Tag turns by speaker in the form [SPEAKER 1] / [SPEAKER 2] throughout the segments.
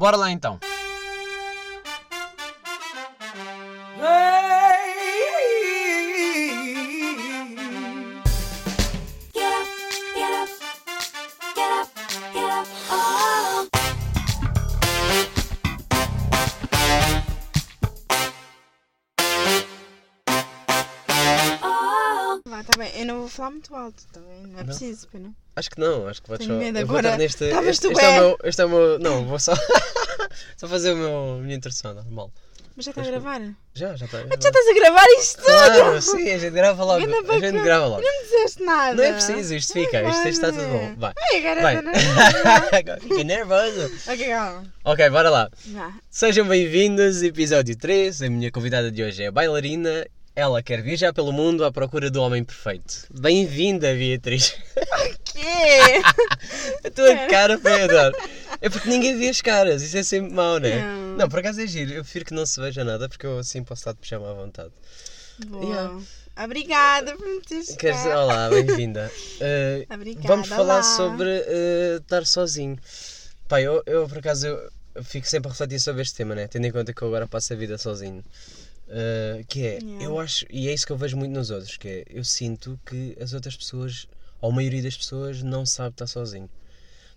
[SPEAKER 1] Bora lá então.
[SPEAKER 2] Get up, get up, get up, get up.
[SPEAKER 3] Vá, tá bem. Eu não vou falar muito alto, tá bem? Não é preciso, pena.
[SPEAKER 1] Acho que não, acho que podes
[SPEAKER 3] Tenho
[SPEAKER 1] só.
[SPEAKER 3] medo
[SPEAKER 1] eu vou
[SPEAKER 3] agora.
[SPEAKER 1] neste.
[SPEAKER 3] Estavas
[SPEAKER 1] Este,
[SPEAKER 3] tu
[SPEAKER 1] este, é o
[SPEAKER 3] bem.
[SPEAKER 1] meu, este é o meu. Não, vou só. Só fazer o meu, a minha introdução normal.
[SPEAKER 3] Mas já está a gravar?
[SPEAKER 1] Já, já está.
[SPEAKER 3] Já estás a gravar isto tudo?
[SPEAKER 1] Claro, sim, a gente grava logo. A gente grava logo.
[SPEAKER 3] Não disseste nada.
[SPEAKER 1] Não é preciso, isto fica, isto está tudo bom. Vai.
[SPEAKER 3] Ai, agora
[SPEAKER 1] Vai.
[SPEAKER 3] estou.
[SPEAKER 1] Agora Fiquei nervoso.
[SPEAKER 3] Ok, calma.
[SPEAKER 1] Ok, bora lá.
[SPEAKER 3] Vá.
[SPEAKER 1] Sejam bem-vindos, episódio 3. A minha convidada de hoje é a bailarina. Ela quer viajar pelo mundo à procura do homem perfeito. Bem-vinda, Beatriz.
[SPEAKER 3] Quê?
[SPEAKER 1] A tua cara foi adoro. É porque ninguém vê as caras, isso é sempre mau, não é?
[SPEAKER 3] Não.
[SPEAKER 1] Por acaso é giro. Eu prefiro que não se veja nada porque eu assim posso estar de pijama à vontade.
[SPEAKER 3] Boa.
[SPEAKER 1] Yeah.
[SPEAKER 3] Obrigada por me teres
[SPEAKER 1] Queres olá, bem-vinda. Uh,
[SPEAKER 3] Obrigada,
[SPEAKER 1] vamos falar
[SPEAKER 3] olá.
[SPEAKER 1] sobre uh, estar sozinho. Pai, eu, eu por acaso eu, eu fico sempre a refletir sobre este tema, né? Tendo em conta que eu agora passo a vida sozinho. Uh, que é,
[SPEAKER 3] Yeah.
[SPEAKER 1] eu acho, e é isso que eu vejo muito nos outros, que é, eu sinto que as outras pessoas, ou a maioria das pessoas, não sabe estar sozinho.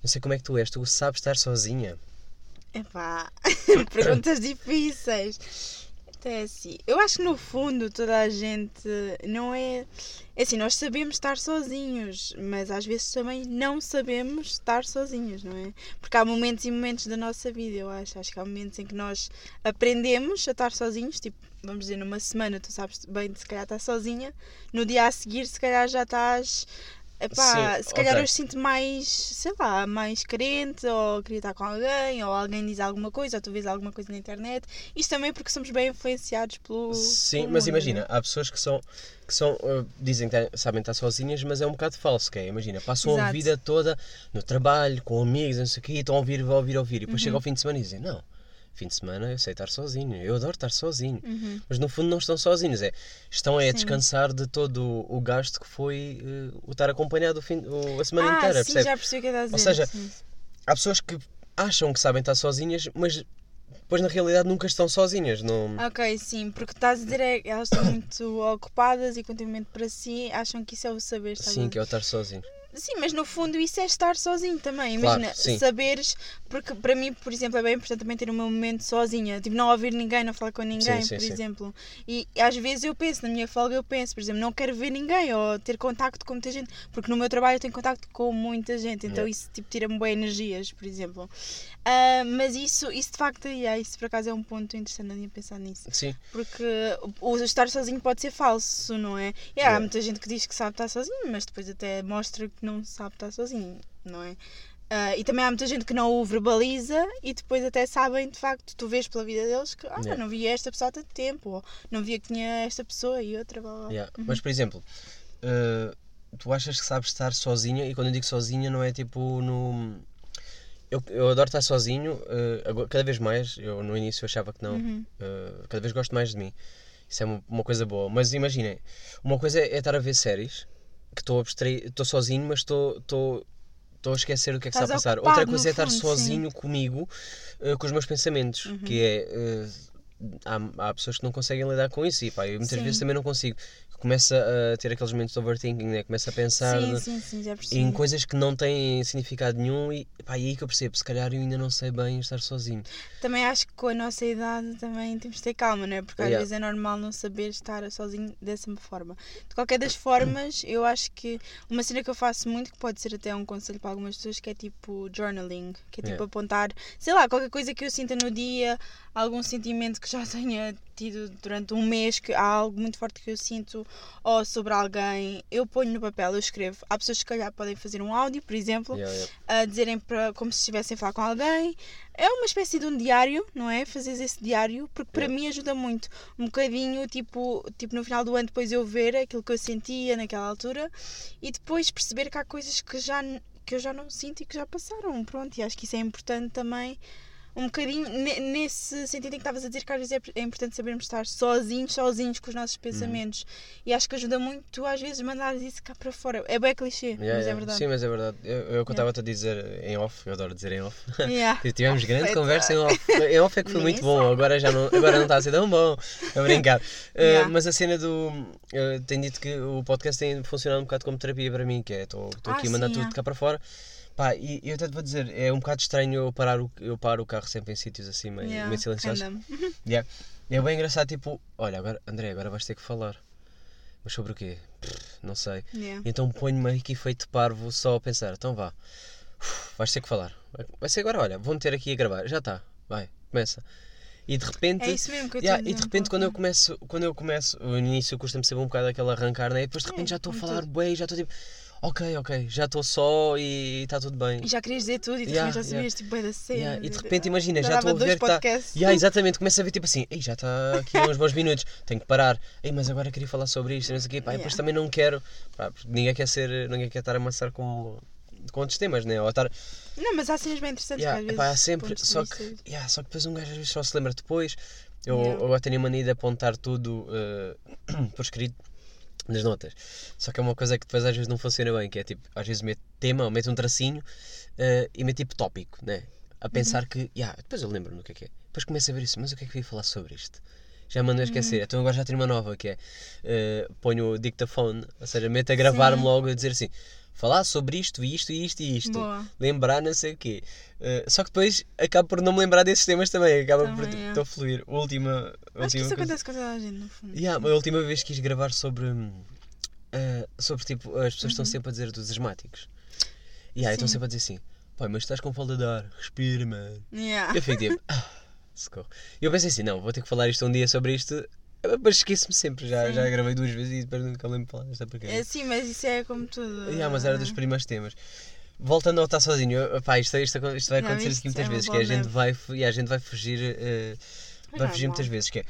[SPEAKER 1] Não sei como é que tu és, tu sabes estar sozinha?
[SPEAKER 3] Epá, perguntas difíceis. Até assim, eu acho que no fundo toda a gente não é. É assim, nós sabemos estar sozinhos, mas às vezes também não sabemos estar sozinhos, não é? Porque há momentos e momentos da nossa vida, eu acho. Acho que há momentos em que nós aprendemos a estar sozinhos, tipo, vamos dizer, numa semana tu sabes bem de se calhar estar sozinha, no dia a seguir se calhar já estás. Epá,
[SPEAKER 1] Sim,
[SPEAKER 3] se calhar
[SPEAKER 1] ok.
[SPEAKER 3] eu sinto mais, sei lá, mais carente, ou queria estar com alguém, ou alguém diz alguma coisa, ou tu vês alguma coisa na internet. Isto também porque somos bem influenciados pelo.
[SPEAKER 1] Sim,
[SPEAKER 3] pelo
[SPEAKER 1] mas
[SPEAKER 3] mundo,
[SPEAKER 1] imagina,
[SPEAKER 3] né?
[SPEAKER 1] há pessoas que são, que são uh, dizem que sabem estar sozinhas, mas é um bocado falso, que é, imagina, passam a
[SPEAKER 3] Exato.
[SPEAKER 1] vida toda no trabalho, com amigos, não sei o quê, e estão a ouvir, a ouvir, a ouvir, e depois
[SPEAKER 3] Uhum.
[SPEAKER 1] chega ao fim de semana e dizem, não, fim de semana eu sei estar sozinho, eu adoro estar sozinho.
[SPEAKER 3] Uhum.
[SPEAKER 1] Mas no fundo não estão sozinhos, é, estão é a descansar de todo o, gasto que foi uh, o estar acompanhado o fim, o- a semana
[SPEAKER 3] Ah,
[SPEAKER 1] inteira,
[SPEAKER 3] sim,
[SPEAKER 1] percebe?
[SPEAKER 3] já percebi o que estás a
[SPEAKER 1] Ou seja,
[SPEAKER 3] sim.
[SPEAKER 1] Há pessoas que acham que sabem estar sozinhas, mas depois na realidade nunca estão sozinhas, não...
[SPEAKER 3] Ok, sim, porque estás a dizer é elas estão muito ocupadas e continuamente para si, acham que isso é o saber estar
[SPEAKER 1] Sim, que é o estar sozinho.
[SPEAKER 3] Sim, mas no fundo isso é estar sozinho também.
[SPEAKER 1] Claro,
[SPEAKER 3] Imagina,
[SPEAKER 1] sim.
[SPEAKER 3] saberes, porque para mim, por exemplo, é bem importante também ter o meu momento sozinha, tipo, não ouvir ninguém, não falar com ninguém,
[SPEAKER 1] Sim,
[SPEAKER 3] por
[SPEAKER 1] sim.
[SPEAKER 3] exemplo. E às vezes eu penso, na minha folga eu penso, por exemplo, não quero ver ninguém ou ter contacto com muita gente, porque no meu trabalho eu tenho contacto com muita gente, então
[SPEAKER 1] Yeah.
[SPEAKER 3] isso tipo tira-me boas energias, por exemplo. Ah, mas isso, isso de facto, yeah, isso por acaso é um ponto interessante a pensar nisso.
[SPEAKER 1] Sim,
[SPEAKER 3] Porque o o estar sozinho pode ser falso, não é? E há
[SPEAKER 1] Yeah.
[SPEAKER 3] muita gente que diz que sabe estar sozinho, mas depois até mostra que não sabe estar sozinho, não é? Ah, e também há muita gente que não o verbaliza e depois até sabem, de facto, tu vês pela vida deles que ah,
[SPEAKER 1] Yeah.
[SPEAKER 3] não via esta pessoa há tanto tempo, ou não via que tinha esta pessoa e outra, blá, blá.
[SPEAKER 1] Yeah.
[SPEAKER 3] Uhum.
[SPEAKER 1] Mas, por exemplo, uh, tu achas que sabes estar sozinha, e quando eu digo sozinha não é tipo no... Eu, eu adoro estar sozinho, uh, agora- cada vez mais, eu no início achava que não,
[SPEAKER 3] Uhum.
[SPEAKER 1] uh, cada vez gosto mais de mim. Isso é uma, uma coisa boa. Mas imaginem, uma coisa é estar a ver séries, que estou abstraído, estou sozinho, mas estou... estou Estou a esquecer do que é que está a passar.
[SPEAKER 3] ocupado,
[SPEAKER 1] Outra coisa é estar
[SPEAKER 3] fundo,
[SPEAKER 1] sozinho comigo, uh, com os meus pensamentos,
[SPEAKER 3] Uhum.
[SPEAKER 1] que é. uh, há, há pessoas que não conseguem lidar com isso e pá, eu muitas
[SPEAKER 3] Sim.
[SPEAKER 1] vezes também não consigo. Começa a ter aqueles momentos de overthinking, né? começa a pensar
[SPEAKER 3] Sim, sim, sim,
[SPEAKER 1] em coisas que não têm significado nenhum e pá, e aí que eu percebo, se calhar eu ainda não sei bem estar sozinho.
[SPEAKER 3] Também acho que com a nossa idade também temos de ter calma, não é? Porque às
[SPEAKER 1] Yeah.
[SPEAKER 3] vezes é normal não saber estar sozinho dessa forma. De qualquer das formas, eu acho que uma cena que eu faço muito, que pode ser até um conselho para algumas pessoas, que é tipo journaling, que é tipo
[SPEAKER 1] Yeah.
[SPEAKER 3] apontar, sei lá, qualquer coisa que eu sinta no dia, algum sentimento que já tenha tido durante um mês, que há algo muito forte que eu sinto, ou sobre alguém, eu ponho no papel, eu escrevo. Há pessoas que se calhar podem fazer um áudio, por exemplo,
[SPEAKER 1] Yeah, yeah.
[SPEAKER 3] a dizerem para, como se estivessem a falar com alguém. É uma espécie de um diário, não é? Fazeres esse diário, porque para
[SPEAKER 1] Yeah.
[SPEAKER 3] mim ajuda muito. Um bocadinho, tipo, tipo, no final do ano, depois eu ver aquilo que eu sentia naquela altura e depois perceber que há coisas que, já, que eu já não sinto e que já passaram. Pronto, e acho que isso é importante também um bocadinho ne- nesse sentido em que estavas a dizer que às vezes é, é importante sabermos estar sozinhos, sozinhos com os nossos pensamentos. E acho que ajuda muito tu às vezes mandares isso cá para fora. É bem clichê,
[SPEAKER 1] Yeah,
[SPEAKER 3] mas é
[SPEAKER 1] yeah.
[SPEAKER 3] verdade.
[SPEAKER 1] Sim, mas é verdade. Eu, eu que eu estava-te a dizer em off, eu adoro dizer em off.
[SPEAKER 3] Yeah.
[SPEAKER 1] Tivemos grande
[SPEAKER 3] Perfeito.
[SPEAKER 1] conversa em off. Em off é que foi muito bom, agora já não, agora não está a ser tão bom. A brincar. Uh,
[SPEAKER 3] Yeah.
[SPEAKER 1] mas a cena do. Uh, tenho dito que o podcast tem funcionado um bocado como terapia para mim, que é estou
[SPEAKER 3] Ah,
[SPEAKER 1] aqui a mandar tudo
[SPEAKER 3] yeah.
[SPEAKER 1] cá para fora. Pá, e eu até te vou dizer, é um bocado estranho eu parar o, eu paro o carro sempre em sítios assim meio,
[SPEAKER 3] Yeah,
[SPEAKER 1] meio silenciosos. Yeah. É bem engraçado, tipo, olha, agora, André, agora vais ter que falar. Mas sobre o quê? Pff, não sei.
[SPEAKER 3] Yeah.
[SPEAKER 1] Então ponho-me aqui feito parvo só a pensar, então vá, Uf, vais ter que falar. Vai- ser agora, olha, vou meter aqui a gravar, já está, vai, começa. E de repente.
[SPEAKER 3] É isso mesmo que eu
[SPEAKER 1] Yeah, e de
[SPEAKER 3] um
[SPEAKER 1] repente quando eu começo, quando eu começo, no início custa-me sempre um bocado aquele arrancar, né? E depois de repente
[SPEAKER 3] É,
[SPEAKER 1] já estou a falar bem, já estou tipo, ok, ok, já estou só e está tudo bem.
[SPEAKER 3] E já querias dizer tudo e de
[SPEAKER 1] Yeah,
[SPEAKER 3] repente já
[SPEAKER 1] yeah.
[SPEAKER 3] sabias tipo bem da cena.
[SPEAKER 1] Yeah, e de repente imagina, já
[SPEAKER 3] dava
[SPEAKER 1] estou a ver que está. Yeah, exatamente, começa a ver tipo assim, Ei, já está aqui há uns bons minutos, tenho que parar. Ei, mas agora queria falar sobre isto, não sei o quê. Pá, depois
[SPEAKER 3] Yeah.
[SPEAKER 1] também não quero, pá, ninguém quer ser, ninguém quer estar a amassar com, com outros temas, né? Ou estar,
[SPEAKER 3] Não, mas há cenas bem interessantes
[SPEAKER 1] yeah,
[SPEAKER 3] que às
[SPEAKER 1] há
[SPEAKER 3] vezes.
[SPEAKER 1] sempre,
[SPEAKER 3] pontos de
[SPEAKER 1] só que, yeah, só que depois um gajo às vezes só se lembra depois. Eu
[SPEAKER 3] Yeah.
[SPEAKER 1] eu agora tenho a mania de apontar tudo eh, por escrito nas notas. Só que é uma coisa que depois às vezes não funciona bem, que é tipo, às vezes meto tema, ou meto um tracinho eh, e meto tipo tópico, né? A pensar que, yeah, depois eu lembro-me do que é que é. Depois começo a ver isso, mas o que é que eu ia falar sobre isto? Já me ando a esquecer. Então agora já tenho uma nova que é eh, ponho o dictaphone, ou seja, meto a gravar-me logo a dizer assim, falar sobre isto, isto, isto e isto.
[SPEAKER 3] Boa.
[SPEAKER 1] Lembrar não sei o quê. Eh, só que depois acabo por não me lembrar desses temas também, acaba por
[SPEAKER 3] Também, é.
[SPEAKER 1] estou a fluir. Última, a
[SPEAKER 3] Acho que
[SPEAKER 1] última
[SPEAKER 3] isso
[SPEAKER 1] coisa-
[SPEAKER 3] acontece com toda a gente, no fundo.
[SPEAKER 1] Yeah, a última vez quis gravar sobre. eh, sobre tipo, as pessoas
[SPEAKER 3] Uhum.
[SPEAKER 1] estão sempre a dizer dos asmáticos. Yeah, e estão
[SPEAKER 3] Sim.
[SPEAKER 1] sempre a dizer assim: pai, mas estás com falta de ar, respira, mano.
[SPEAKER 3] Yeah.
[SPEAKER 1] Eu fico tipo, ah, socorro. E eu pensei assim: não, vou ter que falar isto um dia sobre isto, mas esqueço-me sempre. Já,
[SPEAKER 3] Sim.
[SPEAKER 1] já gravei duas vezes e depois nunca lembro falar desta porcaria.
[SPEAKER 3] É, sim, mas isso é como tudo.
[SPEAKER 1] Yeah, mas era dos primeiros temas. Voltando ao estar sozinho, eu- pá, isto, isto, isto vai
[SPEAKER 3] Já
[SPEAKER 1] acontecer
[SPEAKER 3] viste?
[SPEAKER 1] aqui muitas
[SPEAKER 3] É
[SPEAKER 1] vezes, que a
[SPEAKER 3] bola
[SPEAKER 1] gente vai, e a gente vai fugir, eh,
[SPEAKER 3] Mas
[SPEAKER 1] vai
[SPEAKER 3] não é
[SPEAKER 1] fugir muitas vezes, que é,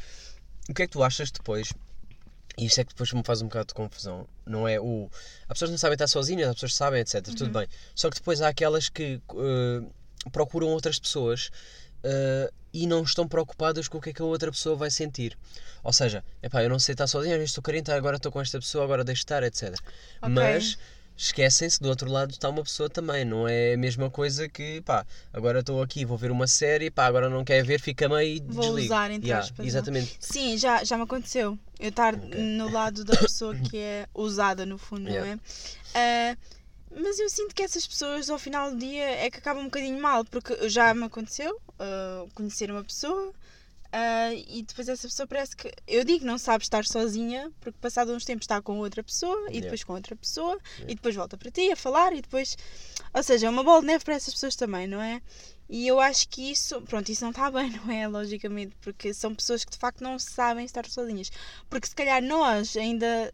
[SPEAKER 1] o que é que tu achas depois, e isto é que depois me faz um bocado de confusão, não é o, as pessoas não sabem estar sozinhas, as pessoas sabem, etc, tudo
[SPEAKER 3] Uhum.
[SPEAKER 1] bem, só que depois há aquelas que eh, procuram outras pessoas eh, e não estão preocupadas com o que é que a outra pessoa vai sentir. Ou seja, epá, eu não sei estar sozinha, estou carente, agora estou com esta pessoa, agora deixo estar, etc.
[SPEAKER 3] Ok.
[SPEAKER 1] Mas esquecem-se do outro lado está uma pessoa também, não é a mesma coisa que pá, agora estou aqui, vou ver uma série, pá, agora não quer ver, fica meio e
[SPEAKER 3] Vou
[SPEAKER 1] desligo.
[SPEAKER 3] usar, entre
[SPEAKER 1] Yeah,
[SPEAKER 3] aspas, não?
[SPEAKER 1] Exatamente.
[SPEAKER 3] Sim, já, já me aconteceu. Eu estar no lado da pessoa que é usada, no fundo,
[SPEAKER 1] Yeah.
[SPEAKER 3] não é? Ah, mas eu sinto que essas pessoas, ao final do dia, é que acabam um bocadinho mal, porque já me aconteceu ah, conhecer uma pessoa ah, e depois essa pessoa parece que. Eu digo não sabe estar sozinha, porque passado uns tempos está com outra pessoa e
[SPEAKER 1] Yeah.
[SPEAKER 3] depois com outra pessoa e depois volta para ti a falar e depois. Ou seja, é uma bola de neve para essas pessoas também, não é? E eu acho que isso, pronto, isso não está bem, não é? Logicamente, porque são pessoas que de facto não sabem estar sozinhas. Porque se calhar nós ainda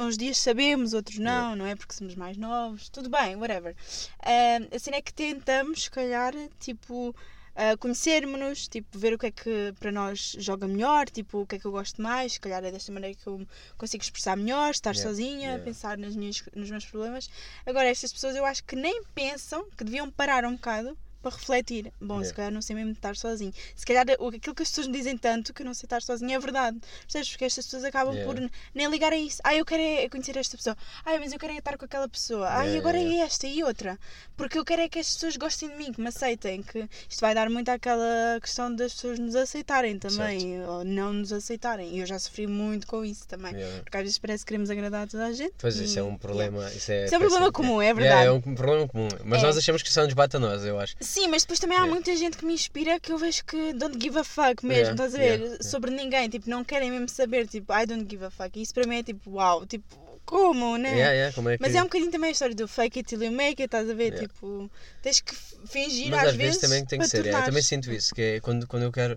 [SPEAKER 3] uns dias sabemos, outros não,
[SPEAKER 1] Yeah.
[SPEAKER 3] não é? Porque somos mais novos, tudo bem, whatever. Ah, assim é que tentamos, se calhar, tipo, ah, conhecermos-nos, tipo, ver o que é que para nós joga melhor, tipo, o que é que eu gosto mais, se calhar é desta maneira que eu consigo expressar melhor, estar
[SPEAKER 1] Yeah,
[SPEAKER 3] sozinha,
[SPEAKER 1] yeah.
[SPEAKER 3] pensar nas minhas, nos meus problemas. Agora, estas pessoas eu acho que nem pensam que deviam parar um bocado para refletir. Bom, se calhar não sei mesmo estar sozinho. Se calhar aquilo que as pessoas me dizem tanto que eu não sei estar sozinho é verdade. Percebes? Porque estas pessoas acabam por nem ligar a isso. Ah, eu quero é conhecer esta pessoa. Ah, mas eu quero é estar com aquela pessoa. Ah, e agora é esta e outra. Porque eu quero é que as pessoas gostem de mim, que me aceitem. Que isto vai dar muito àquela questão das pessoas nos aceitarem também. Ou não nos aceitarem. E eu já sofri muito com isso também. Porque às vezes parece que queremos agradar a toda a gente.
[SPEAKER 1] Pois isso é
[SPEAKER 3] e-
[SPEAKER 1] um problema. Isso é,
[SPEAKER 3] Isso é um problema comum, é verdade.
[SPEAKER 1] é um problema comum. Mas
[SPEAKER 3] É.
[SPEAKER 1] nós achamos que isso nos bate a nós, eu acho.
[SPEAKER 3] Sim, mas depois também há muita gente que me inspira que eu vejo que don't give a fuck mesmo, estás a ver? Sobre ninguém, tipo, não querem mesmo saber, tipo, I don't give a fuck. E isso para mim é tipo, uau, tipo, como, né?
[SPEAKER 1] Yeah, yeah, como é que...
[SPEAKER 3] Mas é um bocadinho também a história do fake it till you make it, estás a ver?
[SPEAKER 1] Yeah.
[SPEAKER 3] Tipo, tens que fingir
[SPEAKER 1] Mas
[SPEAKER 3] às,
[SPEAKER 1] às vezes também tem que ser. é, eu também sinto isso, que é quando, quando eu quero.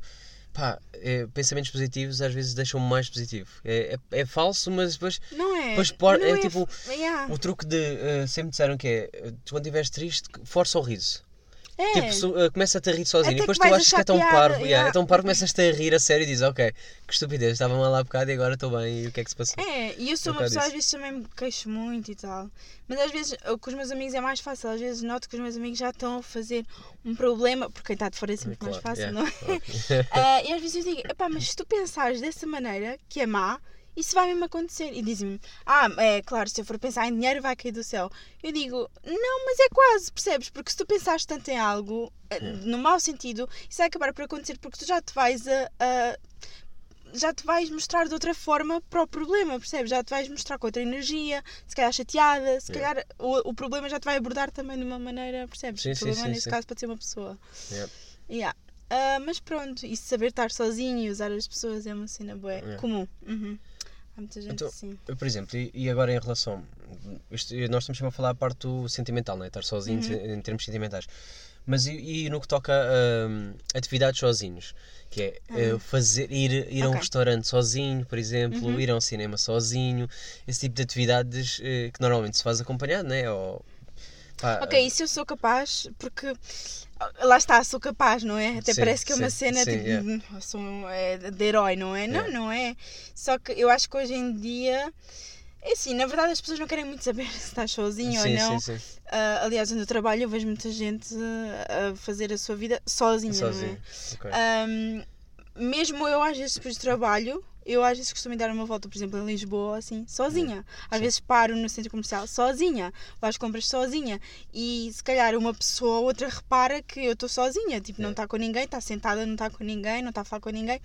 [SPEAKER 1] Pá, é, pensamentos positivos às vezes deixam-me mais positivo. É, é, é falso, mas depois
[SPEAKER 3] Não é?
[SPEAKER 1] Pois por-
[SPEAKER 3] não
[SPEAKER 1] é tipo,
[SPEAKER 3] f-
[SPEAKER 1] o truque de. eh, sempre disseram que é. eh, tu quando estiveres triste, força o riso.
[SPEAKER 3] É.
[SPEAKER 1] Tipo, so, uh, começa-te a rir sozinho.
[SPEAKER 3] Até
[SPEAKER 1] e depois tu achas que é tão
[SPEAKER 3] piada,
[SPEAKER 1] parvo. yeah,
[SPEAKER 3] yeah.
[SPEAKER 1] É tão parvo, começas-te a rir a sério e dizes, ok, que estupidez, estava mal há bocado e agora estou bem. E o que é que se passou?
[SPEAKER 3] É, e eu sou
[SPEAKER 1] Um
[SPEAKER 3] uma pessoa, às
[SPEAKER 1] isso.
[SPEAKER 3] vezes também me queixo muito e tal. Mas às vezes uh, com os meus amigos é mais fácil. Às vezes noto que os meus amigos já estão a fazer um problema, porque quem está de fora é sempre mais
[SPEAKER 1] Claro,
[SPEAKER 3] fácil,
[SPEAKER 1] yeah,
[SPEAKER 3] não é?
[SPEAKER 1] claro.
[SPEAKER 3] Ah, e às vezes eu digo, epá, mas se tu pensares dessa maneira, que é má, isso vai mesmo acontecer. E dizem-me, ah, é claro, se eu for pensar em dinheiro vai cair do céu. Eu digo, não, mas é quase, percebes? Porque se tu pensares tanto em algo, ah, no mau sentido, isso vai acabar por acontecer porque tu já te vais a. a- já te vais mostrar de outra forma para o problema, percebes? Já te vais mostrar com outra energia, se calhar chateada, se
[SPEAKER 1] Yeah.
[SPEAKER 3] calhar o, o problema já te vai abordar também de uma maneira, percebes?
[SPEAKER 1] Sim,
[SPEAKER 3] o
[SPEAKER 1] sim,
[SPEAKER 3] problema
[SPEAKER 1] sim,
[SPEAKER 3] nesse
[SPEAKER 1] sim.
[SPEAKER 3] caso pode ser uma pessoa.
[SPEAKER 1] Yeah.
[SPEAKER 3] Yeah. Ah, mas pronto, e saber estar sozinho e usar as pessoas é uma cena boa,
[SPEAKER 1] Yeah.
[SPEAKER 3] comum. Uhum. Há muita gente
[SPEAKER 1] Então,
[SPEAKER 3] assim.
[SPEAKER 1] Eu, Por exemplo, e, e agora em relação. Isto, nós estamos sempre a falar a parte do sentimental, né? estar sozinho
[SPEAKER 3] Uhum.
[SPEAKER 1] em termos sentimentais. Mas e, e no que toca a atividades sozinhos? Que é eh, fazer, ir, ir a um restaurante sozinho, por exemplo,
[SPEAKER 3] Uhum.
[SPEAKER 1] ir a um cinema sozinho, esse tipo de atividades eh, que normalmente se faz acompanhado, né? Ou, pá,
[SPEAKER 3] Ok, isso eu sou capaz, porque ah, lá está, sou capaz, não é? Até
[SPEAKER 1] Sim,
[SPEAKER 3] parece que é uma
[SPEAKER 1] sim,
[SPEAKER 3] cena
[SPEAKER 1] sim,
[SPEAKER 3] tipo,
[SPEAKER 1] yeah.
[SPEAKER 3] hum, sou um- é de herói, não é? Não,
[SPEAKER 1] Yeah.
[SPEAKER 3] não é. Só que eu acho que hoje em dia. É assim, na verdade as pessoas não querem muito saber se estás sozinho ou não.
[SPEAKER 1] sim, sim.
[SPEAKER 3] Ah, aliás, onde eu trabalho eu vejo muita gente ah, a fazer a sua vida sozinha, não é?
[SPEAKER 1] Sozinho. ok.
[SPEAKER 3] Ahm, mesmo eu, às vezes, depois de trabalho, eu às vezes costumo dar uma volta, por exemplo, em Lisboa, assim, sozinha. Às
[SPEAKER 1] Sim.
[SPEAKER 3] vezes paro no centro comercial sozinha, vou às compras sozinha. E se calhar uma pessoa ou outra repara que eu estou sozinha, tipo, não
[SPEAKER 1] É.
[SPEAKER 3] está com ninguém, está sentada, não está com ninguém, não está a falar com ninguém.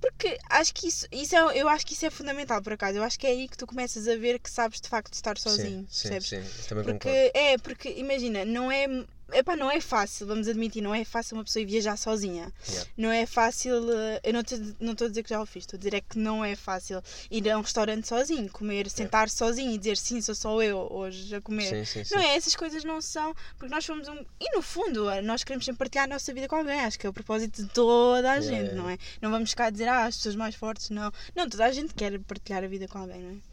[SPEAKER 3] Porque acho que isso, isso é, eu acho que isso é fundamental, por acaso. Eu acho que é aí que tu começas a ver que sabes de facto estar sozinho,
[SPEAKER 1] sim, sim, sim, também
[SPEAKER 3] Porque
[SPEAKER 1] concordo.
[SPEAKER 3] é, porque imagina, não é, epá, não é fácil, vamos admitir, não é fácil uma pessoa viajar sozinha.
[SPEAKER 1] Yeah.
[SPEAKER 3] Não é fácil, eh, eu não estou não estou a dizer que já o fiz, estou a dizer é que não é fácil ir a um restaurante sozinho, comer, sentar sozinho e dizer sim, sou só eu hoje a comer.
[SPEAKER 1] Sim, sim, sim.
[SPEAKER 3] Não é, essas coisas não são, porque nós fomos um. E no fundo, eh, nós queremos sempre partilhar a nossa vida com alguém, acho que é o propósito de toda a
[SPEAKER 1] Yeah,
[SPEAKER 3] gente, não é? Não vamos ficar a dizer, ah, as pessoas mais fortes, não. Não, toda a gente quer partilhar a vida com alguém, não é?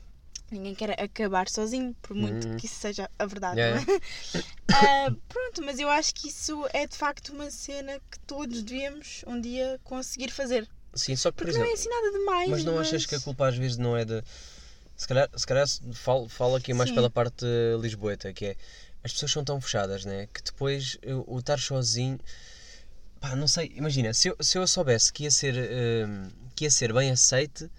[SPEAKER 3] Ninguém quer acabar sozinho, por muito
[SPEAKER 1] Uhum.
[SPEAKER 3] que isso seja a verdade,
[SPEAKER 1] Yeah,
[SPEAKER 3] não é? Ah, pronto, mas eu acho que isso é de facto uma cena que todos devíamos um dia conseguir fazer.
[SPEAKER 1] Sim, só que, por
[SPEAKER 3] Porque não
[SPEAKER 1] exemplo.
[SPEAKER 3] é assim nada demais.
[SPEAKER 1] Mas não achas que a culpa às vezes não é de. Se calhar, se calhar falo, falo aqui mais
[SPEAKER 3] Sim.
[SPEAKER 1] pela parte lisboeta, que é as pessoas são tão fechadas, né? Que depois o estar sozinho. Pá, não sei, imagina, se eu, se eu soubesse que ia ser eh, que ia ser bem aceite,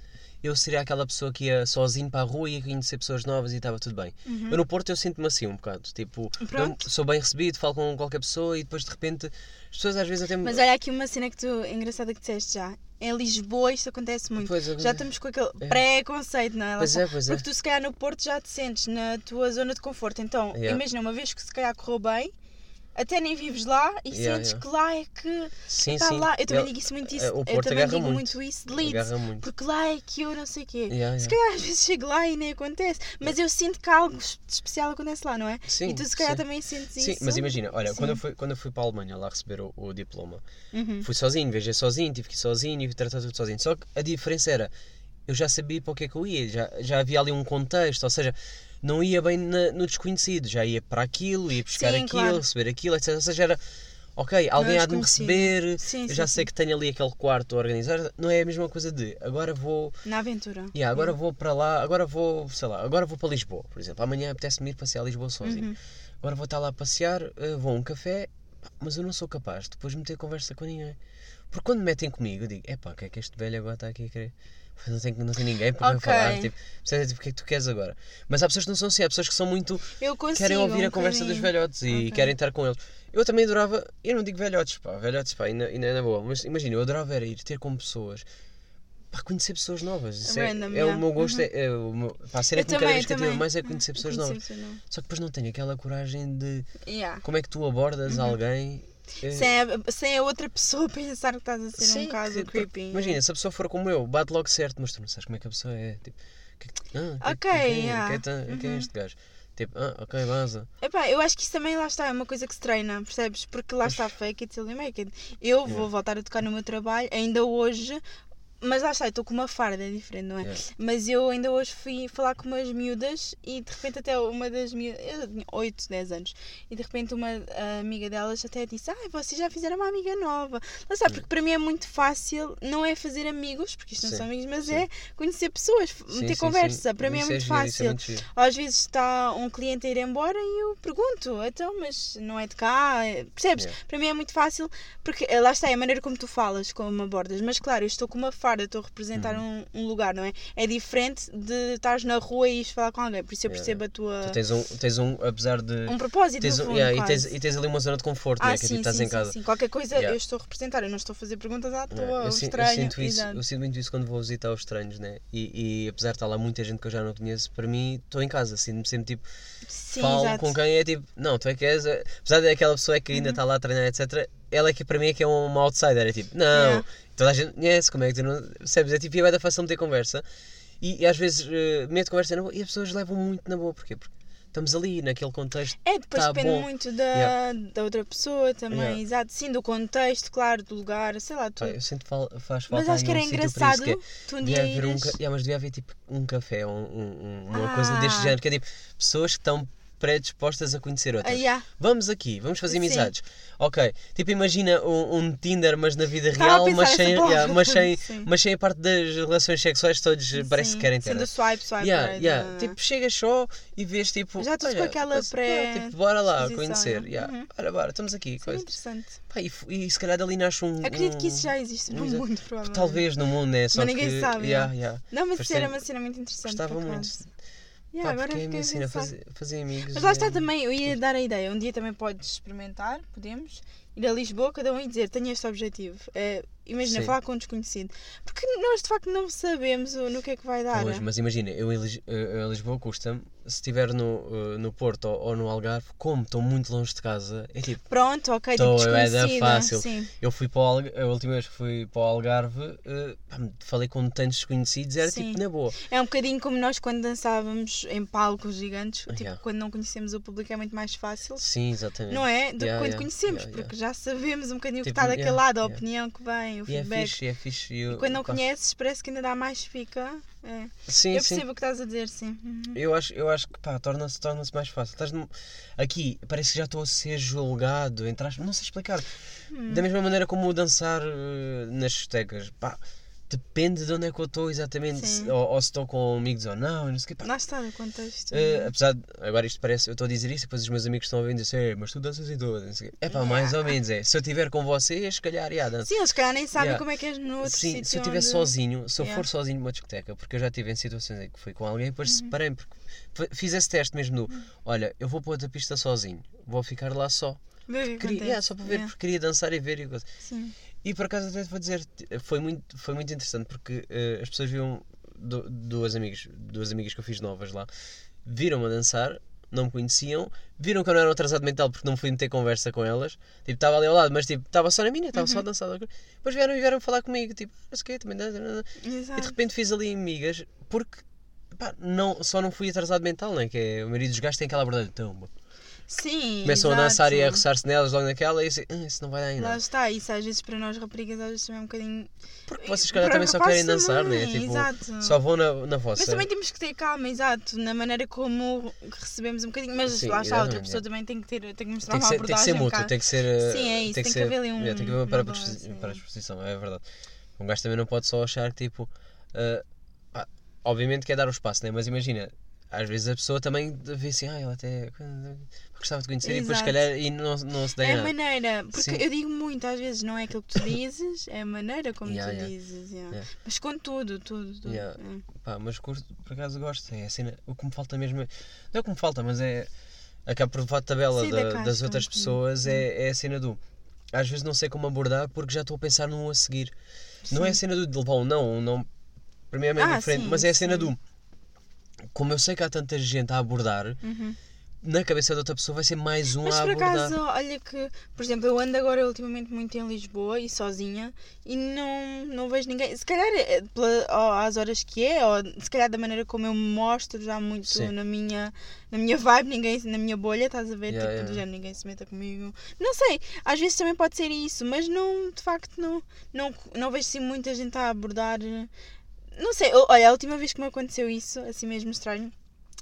[SPEAKER 1] eu seria aquela pessoa que ia sozinho para a rua e ia conhecer pessoas novas e estava tudo bem. Eu no Porto eu sinto-me assim um bocado, tipo,
[SPEAKER 3] Uhum.
[SPEAKER 1] Eu sou bem recebido, falo com qualquer pessoa e depois de repente as pessoas às vezes até me.
[SPEAKER 3] Mas olha aqui uma cena que tu, engraçada que disseste já. Em Lisboa isto acontece muito.
[SPEAKER 1] Pois,
[SPEAKER 3] já estamos com aquele
[SPEAKER 1] É.
[SPEAKER 3] pré-conceito, não é?
[SPEAKER 1] Pois é, pois é.
[SPEAKER 3] Porque tu se calhar no Porto já te sentes na tua zona de conforto. Então,
[SPEAKER 1] Yeah.
[SPEAKER 3] imagina, uma vez que se calhar correu bem, até nem vives lá e
[SPEAKER 1] Yeah,
[SPEAKER 3] sentes
[SPEAKER 1] yeah.
[SPEAKER 3] que lá é que
[SPEAKER 1] Sim,
[SPEAKER 3] está
[SPEAKER 1] sim.
[SPEAKER 3] lá. Eu também
[SPEAKER 1] Ele-
[SPEAKER 3] digo isso muito
[SPEAKER 1] eh,
[SPEAKER 3] isso.
[SPEAKER 1] o
[SPEAKER 3] eu também digo
[SPEAKER 1] muito.
[SPEAKER 3] muito isso de Leeds.
[SPEAKER 1] Muito.
[SPEAKER 3] Porque lá é que eu não sei o quê.
[SPEAKER 1] Yeah,
[SPEAKER 3] Se calhar às vezes chego lá e nem acontece. Mas eu sinto que algo es- especial acontece lá, não é?
[SPEAKER 1] Sim,
[SPEAKER 3] e tu se calhar
[SPEAKER 1] sim.
[SPEAKER 3] também sentes
[SPEAKER 1] Sim,
[SPEAKER 3] isso.
[SPEAKER 1] mas imagina, olha, quando eu,
[SPEAKER 3] Sim.
[SPEAKER 1] fui, quando eu fui para a Alemanha lá receber o, o diploma,
[SPEAKER 3] Uhum.
[SPEAKER 1] fui sozinho, viajei sozinho, tive que ir sozinho e tratar tudo sozinho. Só que a diferença era, eu já sabia para o que é que eu ia, já, já havia ali um contexto, ou seja, não ia bem na- no desconhecido, já ia para aquilo, ia buscar
[SPEAKER 3] Sim,
[SPEAKER 1] aquilo,
[SPEAKER 3] claro.
[SPEAKER 1] receber aquilo, etc. Ou seja, era, ok, alguém há de me receber,
[SPEAKER 3] Sim, sim,
[SPEAKER 1] já sei que tenho ali aquele quarto a organizar, não é a mesma coisa de, agora vou
[SPEAKER 3] Na aventura.
[SPEAKER 1] Yeah, agora vou para lá, agora vou, sei lá, agora vou para Lisboa, por exemplo. Amanhã apetece-me ir passear a Lisboa sozinho.
[SPEAKER 3] Uhum.
[SPEAKER 1] Agora vou estar lá a passear, eh, vou a um café, mas eu não sou capaz de depois meter conversa com ninguém. Porque quando me metem comigo, eu digo, epá, o que é que este velho agora está aqui a querer? Não tem, não tem ninguém para
[SPEAKER 3] Ok.
[SPEAKER 1] falar, tipo, percebes? tipo, o que é que tu queres agora? Mas há pessoas que não são assim, há pessoas que são muito,
[SPEAKER 3] Eu consigo.
[SPEAKER 1] querem ouvir
[SPEAKER 3] um
[SPEAKER 1] a conversa dos velhotes e
[SPEAKER 3] Ok.
[SPEAKER 1] querem estar com eles. Eu também adorava, eu não digo velhotes, pá, velhotes, pá, ainda, ainda é na boa, mas imagina, eu adorava era ir ter com pessoas, pá, conhecer pessoas novas. Isso é,
[SPEAKER 3] Random,
[SPEAKER 1] é
[SPEAKER 3] yeah.
[SPEAKER 1] o meu gosto, é, é o meu, pá, a cena
[SPEAKER 3] Eu
[SPEAKER 1] que
[SPEAKER 3] também,
[SPEAKER 1] cativa
[SPEAKER 3] também.
[SPEAKER 1] mais é conhecer pessoas novas.
[SPEAKER 3] Conhecer pessoas
[SPEAKER 1] Só que depois não tenho aquela coragem de
[SPEAKER 3] Yeah.
[SPEAKER 1] como é que tu abordas alguém. Eh,
[SPEAKER 3] Sem, a, sem a outra pessoa pensar que estás a ser
[SPEAKER 1] sim,
[SPEAKER 3] um caso creepy.
[SPEAKER 1] Imagina, se a pessoa for como eu, bate logo certo, mas tu não sabes como é que a pessoa é. Tipo, que, ah,
[SPEAKER 3] Ok,
[SPEAKER 1] quem, quem,
[SPEAKER 3] yeah.
[SPEAKER 1] quem, quem é
[SPEAKER 3] Uhum.
[SPEAKER 1] este gajo? Tipo, ah, ok, vaza.
[SPEAKER 3] Epá, eu acho que isso também lá está, é uma coisa que se treina, percebes? Porque lá está fake it till you make it. Eu vou
[SPEAKER 1] Yeah.
[SPEAKER 3] voltar a tocar no meu trabalho, ainda hoje mas lá está, eu estou com uma farda, é diferente, não é?
[SPEAKER 1] Yeah.
[SPEAKER 3] Mas eu ainda hoje fui falar com umas miúdas e de repente até uma das miúdas, eu tinha 8, 10 anos, e de repente uma ah, amiga delas até disse, ai, vocês já fizeram uma amiga nova. Lá está, porque para mim é muito fácil, não é fazer amigos, porque isto não
[SPEAKER 1] Sim,
[SPEAKER 3] são amigos, mas
[SPEAKER 1] sim.
[SPEAKER 3] é conhecer pessoas,
[SPEAKER 1] Sim,
[SPEAKER 3] meter
[SPEAKER 1] sim,
[SPEAKER 3] conversa. Para mim é
[SPEAKER 1] Isso
[SPEAKER 3] muito
[SPEAKER 1] é
[SPEAKER 3] fácil.
[SPEAKER 1] muito.
[SPEAKER 3] Às vezes está um cliente a ir embora e eu pergunto, então, mas não é de cá? É- Percebes?
[SPEAKER 1] Yeah.
[SPEAKER 3] Para mim é muito fácil, porque eh, lá está, é a maneira como tu falas, como abordas. Mas claro, eu estou com uma farda, estou a representar
[SPEAKER 1] Uhum.
[SPEAKER 3] um, um lugar, não é? É diferente de estares na rua e ires falar com alguém. Por isso eu
[SPEAKER 1] Yeah,
[SPEAKER 3] percebo a tua.
[SPEAKER 1] Tu tens um, tens um apesar de.
[SPEAKER 3] Um propósito,
[SPEAKER 1] tens um-
[SPEAKER 3] fundo,
[SPEAKER 1] yeah, e, tens, e tens ali uma zona de conforto,
[SPEAKER 3] Ah,
[SPEAKER 1] né? que é
[SPEAKER 3] sim,
[SPEAKER 1] tipo, estás
[SPEAKER 3] sim,
[SPEAKER 1] em
[SPEAKER 3] sim,
[SPEAKER 1] casa.
[SPEAKER 3] sim. Qualquer coisa
[SPEAKER 1] Yeah.
[SPEAKER 3] eu estou a representar, eu não estou a fazer perguntas à
[SPEAKER 1] Yeah,
[SPEAKER 3] toa,
[SPEAKER 1] eu, sinto, eu
[SPEAKER 3] estranho.
[SPEAKER 1] sinto isso, eu sinto muito isso quando vou visitar os estranhos, né? E, e apesar de estar lá muita gente que eu já não conheço, para mim estou em casa, sinto-me sempre tipo,
[SPEAKER 3] Sim,
[SPEAKER 1] falo
[SPEAKER 3] exato.
[SPEAKER 1] com quem é tipo, não, tu é que és, apesar daquela pessoa que
[SPEAKER 3] Uhum.
[SPEAKER 1] ainda está lá a treinar, etc., ela é que para mim é que é uma outsider, é tipo, não,
[SPEAKER 3] Yeah.
[SPEAKER 1] Toda a gente conhece, como é que tu não, percebes? É tipo, e é da fácil meter conversa e, e às vezes uh, meto conversa na boa e as pessoas levam muito na boa, porquê? Porque estamos ali naquele contexto.
[SPEAKER 3] É, depois
[SPEAKER 1] tá
[SPEAKER 3] depende
[SPEAKER 1] bom.
[SPEAKER 3] muito da,
[SPEAKER 1] Yeah.
[SPEAKER 3] da outra pessoa também,
[SPEAKER 1] Yeah.
[SPEAKER 3] exato. Sim, do contexto, claro, do lugar, sei lá, tudo.
[SPEAKER 1] eu sinto que fal- faz falta
[SPEAKER 3] Mas acho que era
[SPEAKER 1] um
[SPEAKER 3] engraçado
[SPEAKER 1] que é-
[SPEAKER 3] tu um dia
[SPEAKER 1] haver um,
[SPEAKER 3] ires...
[SPEAKER 1] ca- yeah, mas devia haver tipo um café, um, um- um- uma
[SPEAKER 3] Ah.
[SPEAKER 1] coisa deste género, que é tipo pessoas que estão predispostas a conhecer outras.
[SPEAKER 3] yeah.
[SPEAKER 1] Vamos aqui, vamos fazer
[SPEAKER 3] Sim.
[SPEAKER 1] amizades. Ok, tipo imagina um, um Tinder, mas na vida
[SPEAKER 3] Estava
[SPEAKER 1] real, mas sem, yeah, mas, sem,
[SPEAKER 3] sim.
[SPEAKER 1] mas sem a parte das relações sexuais, todos parece
[SPEAKER 3] Sim,
[SPEAKER 1] que querem ter.
[SPEAKER 3] Sendo swipe, swipe
[SPEAKER 1] Yeah,
[SPEAKER 3] right,
[SPEAKER 1] yeah.
[SPEAKER 3] ah.
[SPEAKER 1] Tipo, chegas só e vês tipo.
[SPEAKER 3] Já estás com aquela pré-
[SPEAKER 1] tipo, bora lá
[SPEAKER 3] disposição,
[SPEAKER 1] conhecer.
[SPEAKER 3] yeah.
[SPEAKER 1] Yeah.
[SPEAKER 3] Uhum.
[SPEAKER 1] Bora, bora, estamos aqui.
[SPEAKER 3] Sim,
[SPEAKER 1] coisa.
[SPEAKER 3] interessante.
[SPEAKER 1] Pá, e, e se calhar dali nasce um.
[SPEAKER 3] Acredito que
[SPEAKER 1] um-
[SPEAKER 3] isso já existe no
[SPEAKER 1] exa-
[SPEAKER 3] mundo, provavelmente.
[SPEAKER 1] Talvez no mundo, né? Só
[SPEAKER 3] Mas ninguém
[SPEAKER 1] que,
[SPEAKER 3] sabe,
[SPEAKER 1] yeah,
[SPEAKER 3] yeah. Não, mas era uma cena muito interessante.
[SPEAKER 1] Gostava muito.
[SPEAKER 3] Yeah,
[SPEAKER 1] Pá,
[SPEAKER 3] agora
[SPEAKER 1] porque é a minha
[SPEAKER 3] a
[SPEAKER 1] cena fazer, fazer amigos.
[SPEAKER 3] Mas lá está
[SPEAKER 1] é-
[SPEAKER 3] também, eu ia dar a ideia. Um dia também podes experimentar, podemos, ir a Lisboa, cada um e dizer: tenho este objetivo. É, imagina,
[SPEAKER 1] Sim.
[SPEAKER 3] falar com um desconhecido. Porque nós de facto não sabemos o- no que é que vai dar.
[SPEAKER 1] Pois, mas imagina, eu em Lis- eu em Lisboa custa-me, se estiver no, eh, no Porto ou, ou no Algarve, como estou muito longe de casa, é tipo,
[SPEAKER 3] Pronto, ok,
[SPEAKER 1] Tô,
[SPEAKER 3] tipo
[SPEAKER 1] é da
[SPEAKER 3] desconhecida.
[SPEAKER 1] fácil.
[SPEAKER 3] Sim.
[SPEAKER 1] eu fui para o Algarve, a última vez que fui para o Algarve, pá, falei com tantos desconhecidos, era
[SPEAKER 3] Sim.
[SPEAKER 1] tipo na boa.
[SPEAKER 3] É um bocadinho como nós quando dançávamos em palcos gigantes, tipo,
[SPEAKER 1] Yeah.
[SPEAKER 3] quando não conhecemos o público é muito mais fácil.
[SPEAKER 1] Sim, exatamente.
[SPEAKER 3] Não é? Do que
[SPEAKER 1] Yeah,
[SPEAKER 3] quando
[SPEAKER 1] yeah,
[SPEAKER 3] conhecemos, porque já sabemos um bocadinho o que
[SPEAKER 1] Tipo,
[SPEAKER 3] está daquele lado, a opinião que vem, o
[SPEAKER 1] E é
[SPEAKER 3] feedback.
[SPEAKER 1] fixe, é fixe. e eu-
[SPEAKER 3] E quando não conheces, parece que ainda dá mais fica. É.
[SPEAKER 1] Sim,
[SPEAKER 3] Eu
[SPEAKER 1] sim.
[SPEAKER 3] percebo o que estás a dizer, sim. Uhum.
[SPEAKER 1] Eu acho, eu acho que pá, torna-se torna mais fácil. Estás num- Aqui parece que já estou a ser julgado, entre aspas, não sei explicar.
[SPEAKER 3] Hum.
[SPEAKER 1] Da mesma maneira como o dançar eh, nas discotecas, pá, depende de onde é que eu estou exatamente, se- ou, ou se estou com amigos ou não, não sei o. Pá,
[SPEAKER 3] Lá está o contexto.
[SPEAKER 1] eh, apesar de, agora isto parece, eu estou a dizer isso e depois os meus amigos estão a ouvir e dizem, "É, mas tu danças em todas, não sei o quê. É pá, mais ou menos, é. Se eu estiver com vocês, se calhar, já danço.
[SPEAKER 3] Sim, eles calhar nem sabem
[SPEAKER 1] Yeah.
[SPEAKER 3] como é que és no outro
[SPEAKER 1] Sim, se eu estiver
[SPEAKER 3] onde-
[SPEAKER 1] sozinho, se eu
[SPEAKER 3] Yeah.
[SPEAKER 1] for sozinho numa discoteca, porque eu já estive em situações em que fui com alguém e depois
[SPEAKER 3] Uhum.
[SPEAKER 1] separei-me, porque fiz esse teste mesmo no, olha, eu vou para outra pista sozinho, vou ficar lá só.
[SPEAKER 3] Ver que
[SPEAKER 1] Queria, yeah, só para ver,
[SPEAKER 3] Yeah.
[SPEAKER 1] porque queria dançar e ver e coisa.
[SPEAKER 3] Sim.
[SPEAKER 1] E por acaso até te vou dizer, foi muito, foi muito interessante porque eh, as pessoas viam du- duas amigas, duas amigas que eu fiz novas lá, viram-me a dançar, não me conheciam, viram que eu não era um atrasado mental porque não fui meter conversa com elas, tipo, estava ali ao lado, mas tipo, estava só na minha, estava
[SPEAKER 3] Uhum.
[SPEAKER 1] só a dançar. Depois vieram e vieram falar comigo, tipo, não sei o quê, também dança. E de repente fiz ali amigas porque pá, não, só não fui atrasado mental, né? Que é, a maioria dos gajos tem aquela verdade, então,
[SPEAKER 3] Sim.
[SPEAKER 1] começam a dançar e a
[SPEAKER 3] exato.
[SPEAKER 1] roçar-se nelas logo naquela e assim, "Ah, isso não vai dar em
[SPEAKER 3] Lá está, isso às vezes para nós raparigas às vezes também é um bocadinho.
[SPEAKER 1] Porque vocês, calhar, também só querem dançar, né?
[SPEAKER 3] também,
[SPEAKER 1] Tipo,
[SPEAKER 3] exato.
[SPEAKER 1] só vão na, na vossa.
[SPEAKER 3] Mas também temos que ter calma, exato, na maneira como recebemos um bocadinho. Mas
[SPEAKER 1] Sim,
[SPEAKER 3] lá está, outra pessoa
[SPEAKER 1] é.
[SPEAKER 3] também tem que, ter, tem que mostrar
[SPEAKER 1] tem que,
[SPEAKER 3] uma
[SPEAKER 1] ser, tem que ser
[SPEAKER 3] um
[SPEAKER 1] mútuo,
[SPEAKER 3] bocado-
[SPEAKER 1] tem que ser.
[SPEAKER 3] Sim, é isso, tem que haver ali um-
[SPEAKER 1] yeah, tem que haver para, para
[SPEAKER 3] é.
[SPEAKER 1] exposição, é verdade. Um gajo também não pode só achar que, tipo. uh, obviamente quer dar o espaço, né? Mas imagina, às vezes a pessoa também vê assim, ah, ela até. gostava de conhecer e depois, se
[SPEAKER 3] Exato.
[SPEAKER 1] calhar, e não, não se dá
[SPEAKER 3] É a maneira, porque
[SPEAKER 1] Sim.
[SPEAKER 3] eu digo muito, às vezes não é aquilo que tu dizes, é a maneira como
[SPEAKER 1] Yeah,
[SPEAKER 3] tu
[SPEAKER 1] yeah.
[SPEAKER 3] dizes. yeah.
[SPEAKER 1] Yeah.
[SPEAKER 3] Mas com tudo, tudo, tudo.
[SPEAKER 1] Yeah.
[SPEAKER 3] é.
[SPEAKER 1] Pá, mas curto, por acaso gosto. É a cena, o que me falta mesmo. é- Não é o que me falta, mas é. Acaba por levar a tabela
[SPEAKER 3] Sim, da
[SPEAKER 1] da- das outras pessoas. É, é a cena do. Às vezes não sei como abordar porque já estou a pensar num a seguir. Não é a cena do de levar um não, um não. Para mim é meio
[SPEAKER 3] Ah,
[SPEAKER 1] diferente, mas é a cena do. Como eu sei que há tanta gente a abordar,
[SPEAKER 3] Uhum.
[SPEAKER 1] na cabeça da outra pessoa vai ser mais um
[SPEAKER 3] Mas
[SPEAKER 1] a
[SPEAKER 3] por
[SPEAKER 1] abordar.
[SPEAKER 3] acaso, olha que, por exemplo, eu ando agora ultimamente muito em Lisboa e sozinha e não, não vejo ninguém. Se calhar é pela, ou às horas que é, ou se calhar da maneira como eu me mostro já muito
[SPEAKER 1] Sim.
[SPEAKER 3] na minha, na minha vibe, ninguém, na minha bolha, estás a ver?
[SPEAKER 1] Yeah,
[SPEAKER 3] tipo,
[SPEAKER 1] yeah,
[SPEAKER 3] do género, ninguém se meta comigo. Não sei, às vezes também pode ser isso, mas não, de facto, não, não, não vejo assim muita gente a abordar. Não sei, eu- olha, a última vez que me aconteceu isso, assim mesmo estranho.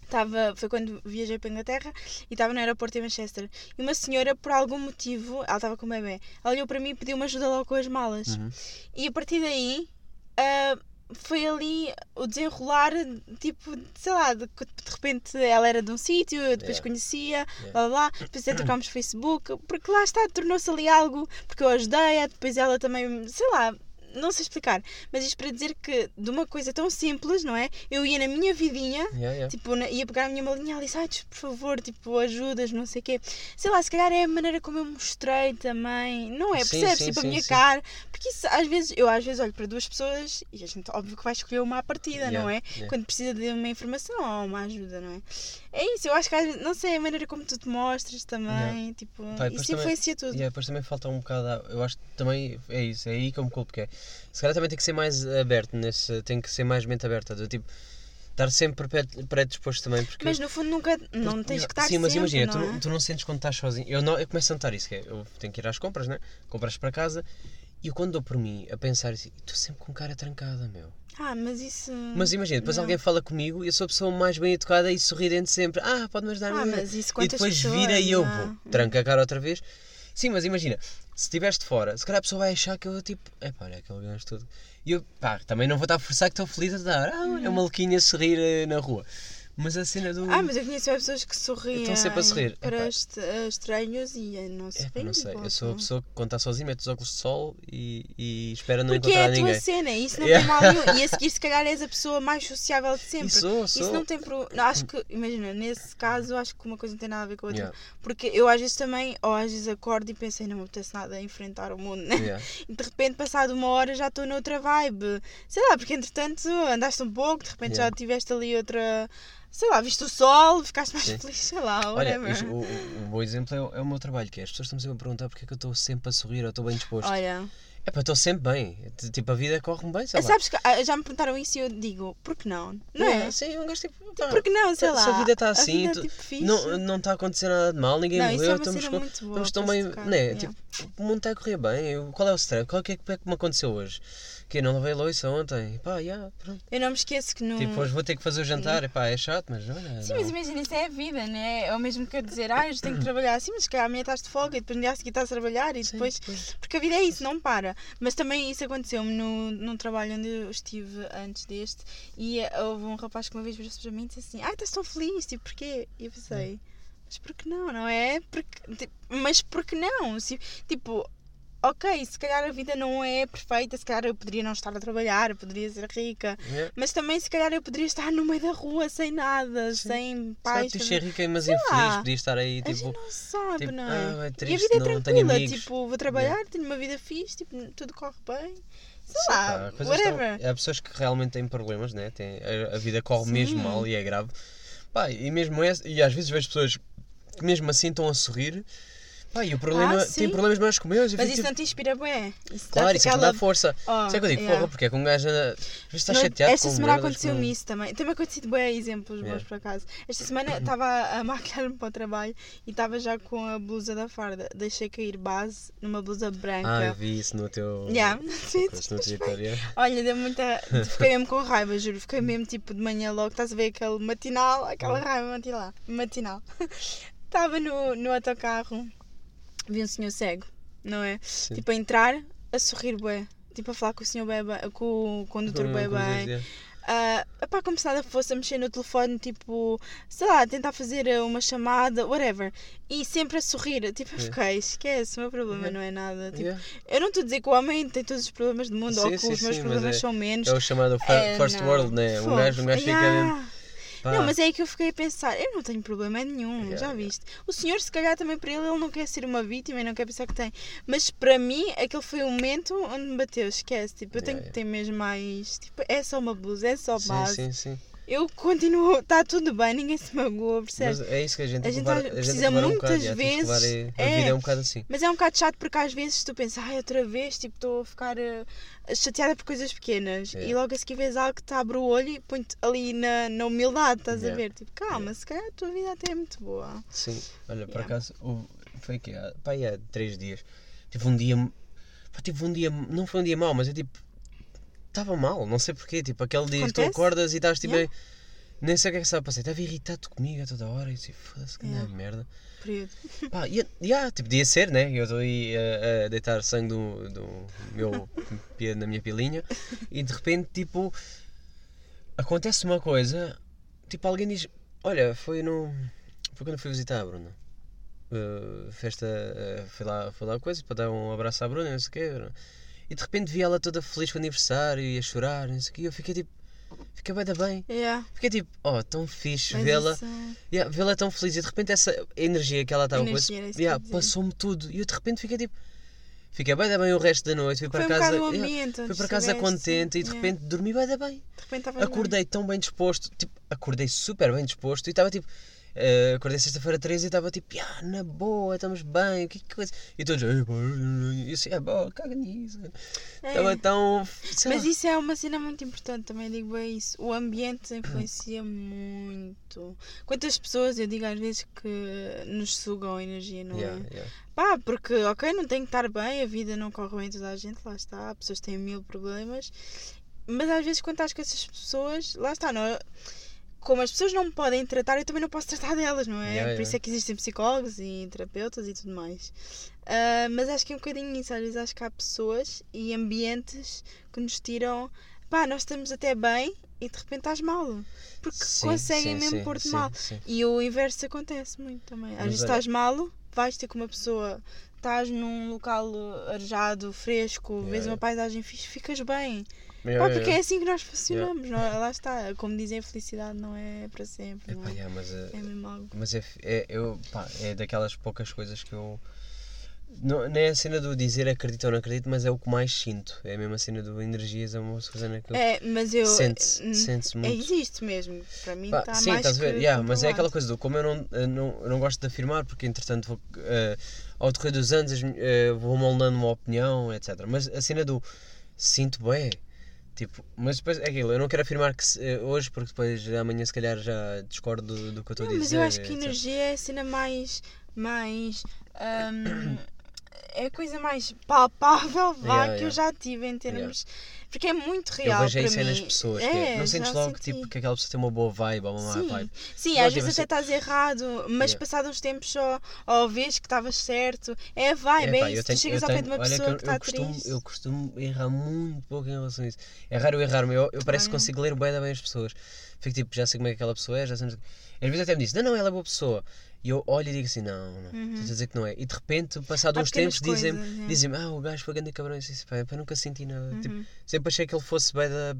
[SPEAKER 3] Estava, foi quando viajei para a Inglaterra e estava no aeroporto em Manchester. E uma senhora, por algum motivo, ela estava com o bebê, ela olhou para mim e pediu-me ajuda logo com as malas.
[SPEAKER 1] Uhum.
[SPEAKER 3] E a partir daí ah, foi ali o desenrolar, tipo, sei lá, de, de repente ela era de um sítio, depois
[SPEAKER 1] Yeah.
[SPEAKER 3] conhecia, blá blá blá, depois até trocámos Facebook, porque lá está, tornou-se ali algo, porque eu ajudei-a, depois ela também, sei lá. Não sei explicar, mas isto para dizer que de uma coisa tão simples, não é? Eu ia na minha vidinha
[SPEAKER 1] Yeah, yeah.
[SPEAKER 3] Tipo, na- ia pegar a minha malinha e disse, ai, por favor, tipo, ajudas, não sei o quê. Sei lá, se calhar é a maneira como eu mostrei também. Não é? Percebes? tipo,
[SPEAKER 1] sim,
[SPEAKER 3] a minha
[SPEAKER 1] sim.
[SPEAKER 3] cara. Porque isso, às vezes, eu às vezes olho para duas pessoas e a gente, óbvio que vai escolher uma à partida, não é?
[SPEAKER 1] Yeah, yeah.
[SPEAKER 3] Quando precisa de uma informação ou uma ajuda, não é? É isso, eu acho que às vezes, não sei, a maneira como tu te mostras também, tipo, isso
[SPEAKER 1] também-
[SPEAKER 3] influencia tudo.
[SPEAKER 1] E yeah, depois também falta um bocado. Eu acho que também é isso, é aí que eu me culpo. Que é. Se calhar também tem que ser mais aberto, nesse, tem que ser mais mente aberta. Do tipo, estar sempre predisposto também. Porque,
[SPEAKER 3] Mas no fundo nunca, não
[SPEAKER 1] porque-
[SPEAKER 3] tens que estar
[SPEAKER 1] Sim, mas
[SPEAKER 3] sempre,
[SPEAKER 1] imagina, tu,
[SPEAKER 3] não
[SPEAKER 1] não,
[SPEAKER 3] é?
[SPEAKER 1] tu não sentes quando estás sozinho. Eu, não, eu começo a notar isso, que é, eu tenho que ir às compras, né? Compras para casa. E eu quando dou por mim a pensar assim, estou sempre com cara trancada, meu.
[SPEAKER 3] Ah, mas isso...
[SPEAKER 1] Mas imagina, depois
[SPEAKER 3] não.
[SPEAKER 1] alguém fala comigo e eu sou a pessoa mais bem educada e sorridente sempre. Ah, pode-me ajudar
[SPEAKER 3] Ah,
[SPEAKER 1] a ver?"
[SPEAKER 3] mas isso
[SPEAKER 1] E depois
[SPEAKER 3] pessoas,
[SPEAKER 1] vira e eu vou. Tranca a cara outra vez. Sim, mas imagina, se estiveres de fora, se calhar a pessoa vai achar que eu tipo, é pá, olha aquele gajo todo. E eu, pá, também não vou estar a forçar que estou feliz a dar. Ah, é uma maluquinha a sorrir eh, na rua. Mas a cena do.
[SPEAKER 3] Ah, mas eu conheço pessoas que sorriem
[SPEAKER 1] Estão sempre a sorrir.
[SPEAKER 3] para
[SPEAKER 1] Epá.
[SPEAKER 3] est- estranhos e eh, não se
[SPEAKER 1] É, pá,
[SPEAKER 3] vê
[SPEAKER 1] não sei, eu sou a pessoa que quando está sozinha mete os óculos de sol e, e espera não
[SPEAKER 3] Porque é
[SPEAKER 1] encontrar
[SPEAKER 3] a tua
[SPEAKER 1] ninguém.
[SPEAKER 3] cena, isso não
[SPEAKER 1] Yeah.
[SPEAKER 3] tem mal nenhum. E a seguir, se calhar, és a pessoa mais sociável de sempre.
[SPEAKER 1] E sou,
[SPEAKER 3] Isso não tem pro... não, Acho que, imagina, nesse caso, acho que uma coisa não tem nada a ver com a outra.
[SPEAKER 1] Yeah,
[SPEAKER 3] Porque eu às vezes também, ou às vezes acordo e pensei, não me apetece nada a enfrentar o mundo, né?
[SPEAKER 1] yeah.
[SPEAKER 3] E de repente, passado uma hora, já estou noutra vibe. Sei lá, porque entretanto andaste um pouco, de repente já tiveste ali outra. Sei lá, viste o sol, ficaste mais
[SPEAKER 1] Sim.
[SPEAKER 3] feliz, sei lá,
[SPEAKER 1] Olha,
[SPEAKER 3] whatever.
[SPEAKER 1] o, o- o bom exemplo é, o- é o meu trabalho, que é as pessoas estão sempre a perguntar porque é que eu estou sempre a sorrir ou estou bem disposto.
[SPEAKER 3] Olha,
[SPEAKER 1] É pá, estou sempre bem. Tipo, a vida corre-me bem, sei lá.
[SPEAKER 3] sabes que ah, já me perguntaram isso e eu digo, por que não? Não
[SPEAKER 1] Yeah,
[SPEAKER 3] é?
[SPEAKER 1] Sim, eu gosto tipo. pá,
[SPEAKER 3] Por que não, sei
[SPEAKER 1] se
[SPEAKER 3] lá.
[SPEAKER 1] a vida está assim,
[SPEAKER 3] vida é tipo
[SPEAKER 1] não, não está a acontecer nada de mal, ninguém
[SPEAKER 3] Não,
[SPEAKER 1] morreu,
[SPEAKER 3] é uma
[SPEAKER 1] estamos, estamos tão
[SPEAKER 3] para se
[SPEAKER 1] bem.
[SPEAKER 3] tocar,
[SPEAKER 1] Né?
[SPEAKER 3] yeah.
[SPEAKER 1] Tipo, o mundo está a correr bem. eu- Qual é o stress? Qual é que é que é que me aconteceu hoje? Que eu não lavei a louça ontem. Pá, yeah, pronto.
[SPEAKER 3] Eu não me esqueço que não.
[SPEAKER 1] Tipo, hoje vou ter que fazer o jantar. Epá, é chato, mas olha.
[SPEAKER 3] Sim,
[SPEAKER 1] não.
[SPEAKER 3] mas imagina, isso é a vida, né? É o mesmo que eu dizer, ah, eu tenho que trabalhar assim, mas se calhar amanhã estás de folga e depois no dia a seguir estás a trabalhar e
[SPEAKER 1] Sim,
[SPEAKER 3] depois.
[SPEAKER 1] pois.
[SPEAKER 3] Porque a vida é isso, não para. Mas também isso aconteceu-me no, num trabalho onde eu estive antes deste e houve um rapaz que uma vez virou-se para mim e disse assim: Ai, estás tão feliz, tipo, porquê? E eu pensei: Mas por que não, não é? Porque, tipo, mas por que não? Se, tipo. Ok, se calhar a vida não é perfeita, se calhar eu poderia não estar a trabalhar, eu poderia ser rica,
[SPEAKER 1] Yeah.
[SPEAKER 3] mas também se calhar eu poderia estar no meio da rua sem nada, sem
[SPEAKER 1] Sabe,
[SPEAKER 3] pais.
[SPEAKER 1] tu
[SPEAKER 3] também.
[SPEAKER 1] ser rica, mas infeliz,
[SPEAKER 3] lá.
[SPEAKER 1] podia estar aí
[SPEAKER 3] A
[SPEAKER 1] tipo.
[SPEAKER 3] gente não sabe,
[SPEAKER 1] tipo,
[SPEAKER 3] não
[SPEAKER 1] ah,
[SPEAKER 3] é?
[SPEAKER 1] é
[SPEAKER 3] e
[SPEAKER 1] triste,
[SPEAKER 3] a vida é tranquila, tipo, vou trabalhar, tenho uma vida fixe, tipo, tudo corre bem. Sei
[SPEAKER 1] Sim,
[SPEAKER 3] lá,
[SPEAKER 1] pá,
[SPEAKER 3] whatever.
[SPEAKER 1] Há pessoas que realmente têm problemas, né? Tem, a, a vida corre
[SPEAKER 3] Sim.
[SPEAKER 1] mesmo mal e é grave. Pá, e mesmo essa, e às vezes vejo pessoas que mesmo assim estão a sorrir. Pá, e o problema
[SPEAKER 3] Ah,
[SPEAKER 1] tem problemas mais que meus. e
[SPEAKER 3] Mas isso
[SPEAKER 1] tipo,
[SPEAKER 3] não te inspira bem. Isso
[SPEAKER 1] Claro, isso é que dá força.
[SPEAKER 3] Oh,
[SPEAKER 1] Isso é que eu digo,
[SPEAKER 3] yeah.
[SPEAKER 1] porra, porque é que um gajo anda. Está chateado
[SPEAKER 3] Esta
[SPEAKER 1] com
[SPEAKER 3] semana aconteceu-me
[SPEAKER 1] com-
[SPEAKER 3] isso também. Tem-me acontecido bem exemplos bons
[SPEAKER 1] Yeah. Uhum.
[SPEAKER 3] por acaso. Esta semana estava a maquilhar-me para o trabalho e estava já com a blusa da farda. Deixei cair base numa blusa branca.
[SPEAKER 1] Ah, eu vi isso no teu.
[SPEAKER 3] Yeah.
[SPEAKER 1] No Twitter.
[SPEAKER 3] Olha, deu muita. Fiquei mesmo com raiva, juro. Fiquei mesmo tipo de manhã logo. Estás a ver aquele matinal, aquela raiva matinal. matinal. Estava no, no autocarro, vi um senhor cego, não é?
[SPEAKER 1] Sim.
[SPEAKER 3] Tipo a entrar, a sorrir bué. Tipo a falar com o senhor bué, bem- com o condutor bué bem.
[SPEAKER 1] dizia.
[SPEAKER 3] Ah, epá, como se nada fosse a mexer no telefone, tipo, sei lá, tentar fazer eh, uma chamada, whatever. E sempre a sorrir. Tipo,
[SPEAKER 1] Yeah.
[SPEAKER 3] fiquei, esquece, o meu problema
[SPEAKER 1] Yeah.
[SPEAKER 3] não é nada. Tipo,
[SPEAKER 1] Yeah.
[SPEAKER 3] eu não estou a dizer que o homem tem todos os problemas do mundo ou
[SPEAKER 1] Sim,
[SPEAKER 3] que
[SPEAKER 1] sim,
[SPEAKER 3] os meus
[SPEAKER 1] sim, mas
[SPEAKER 3] problemas
[SPEAKER 1] é-
[SPEAKER 3] são menos.
[SPEAKER 1] É o chamado
[SPEAKER 3] É,
[SPEAKER 1] First
[SPEAKER 3] não.
[SPEAKER 1] World, né? Um
[SPEAKER 3] Fofo.
[SPEAKER 1] gajo, um gajo fica dentro. Pá,
[SPEAKER 3] Não, mas é aí que eu fiquei a pensar, eu não tenho problema nenhum,
[SPEAKER 1] Yeah,
[SPEAKER 3] já
[SPEAKER 1] yeah.
[SPEAKER 3] viste? O senhor, se calhar também para ele, ele não quer ser uma vítima e não quer pensar que tem. Mas para mim, aquele foi o momento onde me bateu, esquece. Tipo, eu tenho
[SPEAKER 1] Yeah,
[SPEAKER 3] que ter mesmo mais. Tipo, é só uma blusa, é só
[SPEAKER 1] Sim,
[SPEAKER 3] base.
[SPEAKER 1] sim, sim.
[SPEAKER 3] Eu continuo, está tudo bem, ninguém se magoa, percebes?
[SPEAKER 1] Mas é isso que a gente
[SPEAKER 3] A gente
[SPEAKER 1] levar-
[SPEAKER 3] às-
[SPEAKER 1] a gente
[SPEAKER 3] precisa
[SPEAKER 1] levar um
[SPEAKER 3] muitas
[SPEAKER 1] bocado, levar,
[SPEAKER 3] vezes-
[SPEAKER 1] A
[SPEAKER 3] é.
[SPEAKER 1] vida é um bocado assim.
[SPEAKER 3] Mas é um bocado chato porque às vezes tu pensas, ai, outra vez, tipo, estou a ficar eh, chateada por coisas pequenas.
[SPEAKER 1] É.
[SPEAKER 3] E logo a seguir vês algo que te abre o olho e põe-te ali na, na humildade, estás a ver? Tipo, calma, se calhar a tua vida até é muito boa.
[SPEAKER 1] Sim, olha, por acaso, foi que há, pá, há três dias. Tive um dia, pá, tive um dia, não foi um dia mau, mas eu tipo, estava mal, não sei porquê, tipo, aquele dia que tu
[SPEAKER 3] Acontece.
[SPEAKER 1] acordas e estás tipo,
[SPEAKER 3] Yeah.
[SPEAKER 1] bem- nem sei o que é que estava a passar, estava irritado comigo a toda hora e disse, foda-se, que
[SPEAKER 3] Yeah.
[SPEAKER 1] merda.
[SPEAKER 3] Período.
[SPEAKER 1] Pá, e, yeah, tipo, podia ser, né? Eu estou aí a, a deitar sangue do, do meu, na minha pilinha e de repente, tipo, acontece uma coisa, tipo, alguém diz, olha, foi no. Foi quando fui visitar a Bruna. Uh, festa, uh, fui lá, fui lá coisa para dar um abraço à Bruna, não sei o quê. E de repente vi ela toda feliz com o aniversário e a chorar, não sei o quê. E eu fiquei tipo, fiquei bem da bem.
[SPEAKER 3] Yeah.
[SPEAKER 1] Fiquei tipo, oh, tão fixe vê-la.
[SPEAKER 3] isso-
[SPEAKER 1] Yeah, vê-la tão feliz e de repente essa energia que ela estava com
[SPEAKER 3] isso que
[SPEAKER 1] yeah, passou-me tudo e eu de repente fiquei tipo fiquei bem da bem o resto da noite fui para
[SPEAKER 3] Foi um
[SPEAKER 1] casa
[SPEAKER 3] bocado o
[SPEAKER 1] yeah,
[SPEAKER 3] ambiente.
[SPEAKER 1] fui para casa contente e de repente dormi bem da bem
[SPEAKER 3] De repente estavas bem.
[SPEAKER 1] acordei tão bem disposto tipo acordei super bem disposto e estava tipo eh, acordei sexta-feira 13 e estava tipo, "Ya, na boa, estamos bem, que coisa. E todos, "Ei, pá, e eu assim, é boa, caga nisso.
[SPEAKER 3] É.
[SPEAKER 1] Estava tão. sei
[SPEAKER 3] Mas
[SPEAKER 1] lá.
[SPEAKER 3] isso é uma cena muito importante, também digo bem isso. O ambiente influencia muito. Quantas pessoas, eu digo às vezes, que nos sugam a energia, não
[SPEAKER 1] Yeah,
[SPEAKER 3] é?
[SPEAKER 1] yeah.
[SPEAKER 3] Pá, porque, ok, não tem que estar bem, a vida não corre bem toda a gente, lá está, pessoas que têm mil problemas. Mas às vezes, quando estás com essas pessoas, lá está, não é? Como as pessoas não me podem tratar, eu também não posso tratar delas, não é?
[SPEAKER 1] Yeah,
[SPEAKER 3] Por isso
[SPEAKER 1] yeah.
[SPEAKER 3] é que existem psicólogos e terapeutas e tudo mais. Ah, mas acho que é um bocadinho isso. Às vezes acho que há pessoas e ambientes que nos tiram. Pá, nós estamos até bem e de repente estás mal. Porque
[SPEAKER 1] Sim,
[SPEAKER 3] conseguem
[SPEAKER 1] sim,
[SPEAKER 3] mesmo pôr-te mal.
[SPEAKER 1] sim.
[SPEAKER 3] E o inverso acontece muito também. Às
[SPEAKER 1] Mas
[SPEAKER 3] vezes
[SPEAKER 1] olha-
[SPEAKER 3] estás mal, vais ter com uma pessoa, estás num local arejado, fresco,
[SPEAKER 1] Yeah,
[SPEAKER 3] vês
[SPEAKER 1] yeah.
[SPEAKER 3] uma paisagem fixe, ficas bem.
[SPEAKER 1] Yeah,
[SPEAKER 3] Pá,
[SPEAKER 1] yeah,
[SPEAKER 3] porque é
[SPEAKER 1] yeah.
[SPEAKER 3] assim que nós funcionamos. Não, é? lá está. Como dizem, a felicidade não é para sempre.
[SPEAKER 1] Epá,
[SPEAKER 3] é?
[SPEAKER 1] yeah, mas, eh,
[SPEAKER 3] é mesmo algo.
[SPEAKER 1] Mas é, é, eu, pá, é daquelas poucas coisas que eu. Não, não é a cena do dizer acredito ou não acredito, mas é o que mais sinto. É a mesma cena do energias, é uma coisa eu.
[SPEAKER 3] É, mas eu.
[SPEAKER 1] Sente-se
[SPEAKER 3] hum,
[SPEAKER 1] sente-se
[SPEAKER 3] É,
[SPEAKER 1] muito.
[SPEAKER 3] existe mesmo. Para mim está
[SPEAKER 1] sim,
[SPEAKER 3] mais
[SPEAKER 1] estás a ver? Yeah, mas é aquela coisa do como eu não, eu não, eu não gosto de afirmar, porque entretanto vou, eh, ao decorrer dos anos eh, vou moldando uma opinião, etc. Mas a cena do sinto bem. Tipo, mas depois é aquilo, eu não quero afirmar que se- eh, hoje, porque depois amanhã se calhar já discordo do, do que eu estou a dizer.
[SPEAKER 3] mas eu acho que energia é a cena mais. mais hum, é a coisa mais palpável vá,
[SPEAKER 1] Yeah,
[SPEAKER 3] que eu
[SPEAKER 1] yeah.
[SPEAKER 3] já tive em termos. Porque é muito
[SPEAKER 1] Eu
[SPEAKER 3] real.
[SPEAKER 1] vejo
[SPEAKER 3] para
[SPEAKER 1] isso é
[SPEAKER 3] mim.
[SPEAKER 1] nas pessoas. que é- não
[SPEAKER 3] É,
[SPEAKER 1] sentes logo
[SPEAKER 3] senti.
[SPEAKER 1] tipo, que aquela pessoa tem uma boa vibe ou uma má vibe.
[SPEAKER 3] sim
[SPEAKER 1] Não,
[SPEAKER 3] às
[SPEAKER 1] tipo
[SPEAKER 3] vezes até estás errado, mas
[SPEAKER 1] Yeah.
[SPEAKER 3] passado uns tempos só, ou vês que estavas certo, é a vibe, é
[SPEAKER 1] eu
[SPEAKER 3] isso.
[SPEAKER 1] tenho-
[SPEAKER 3] tu chegas
[SPEAKER 1] eu
[SPEAKER 3] ao pé de uma pessoa
[SPEAKER 1] eu,
[SPEAKER 3] que está
[SPEAKER 1] eu costumo,
[SPEAKER 3] triste.
[SPEAKER 1] eu costumo errar muito pouco em relação a isso. É raro eu errar-me, eu, eu parece que consigo ler bem, bem as pessoas. Fico tipo, já sei como é que aquela pessoa é, já sei. Às vezes até me diz, não, não, ela é boa pessoa. E eu olho e digo assim, não, não,
[SPEAKER 3] Uhum.
[SPEAKER 1] estou a dizer que não é. E de repente, passado
[SPEAKER 3] Há
[SPEAKER 1] uns tempos, dizem-me,
[SPEAKER 3] coisas, é.
[SPEAKER 1] dizem ah, o gajo foi grande cabrão. Eu disse, pá, eu nunca senti nada. Tipo,
[SPEAKER 3] Uhum,
[SPEAKER 1] sempre achei que ele fosse bem da.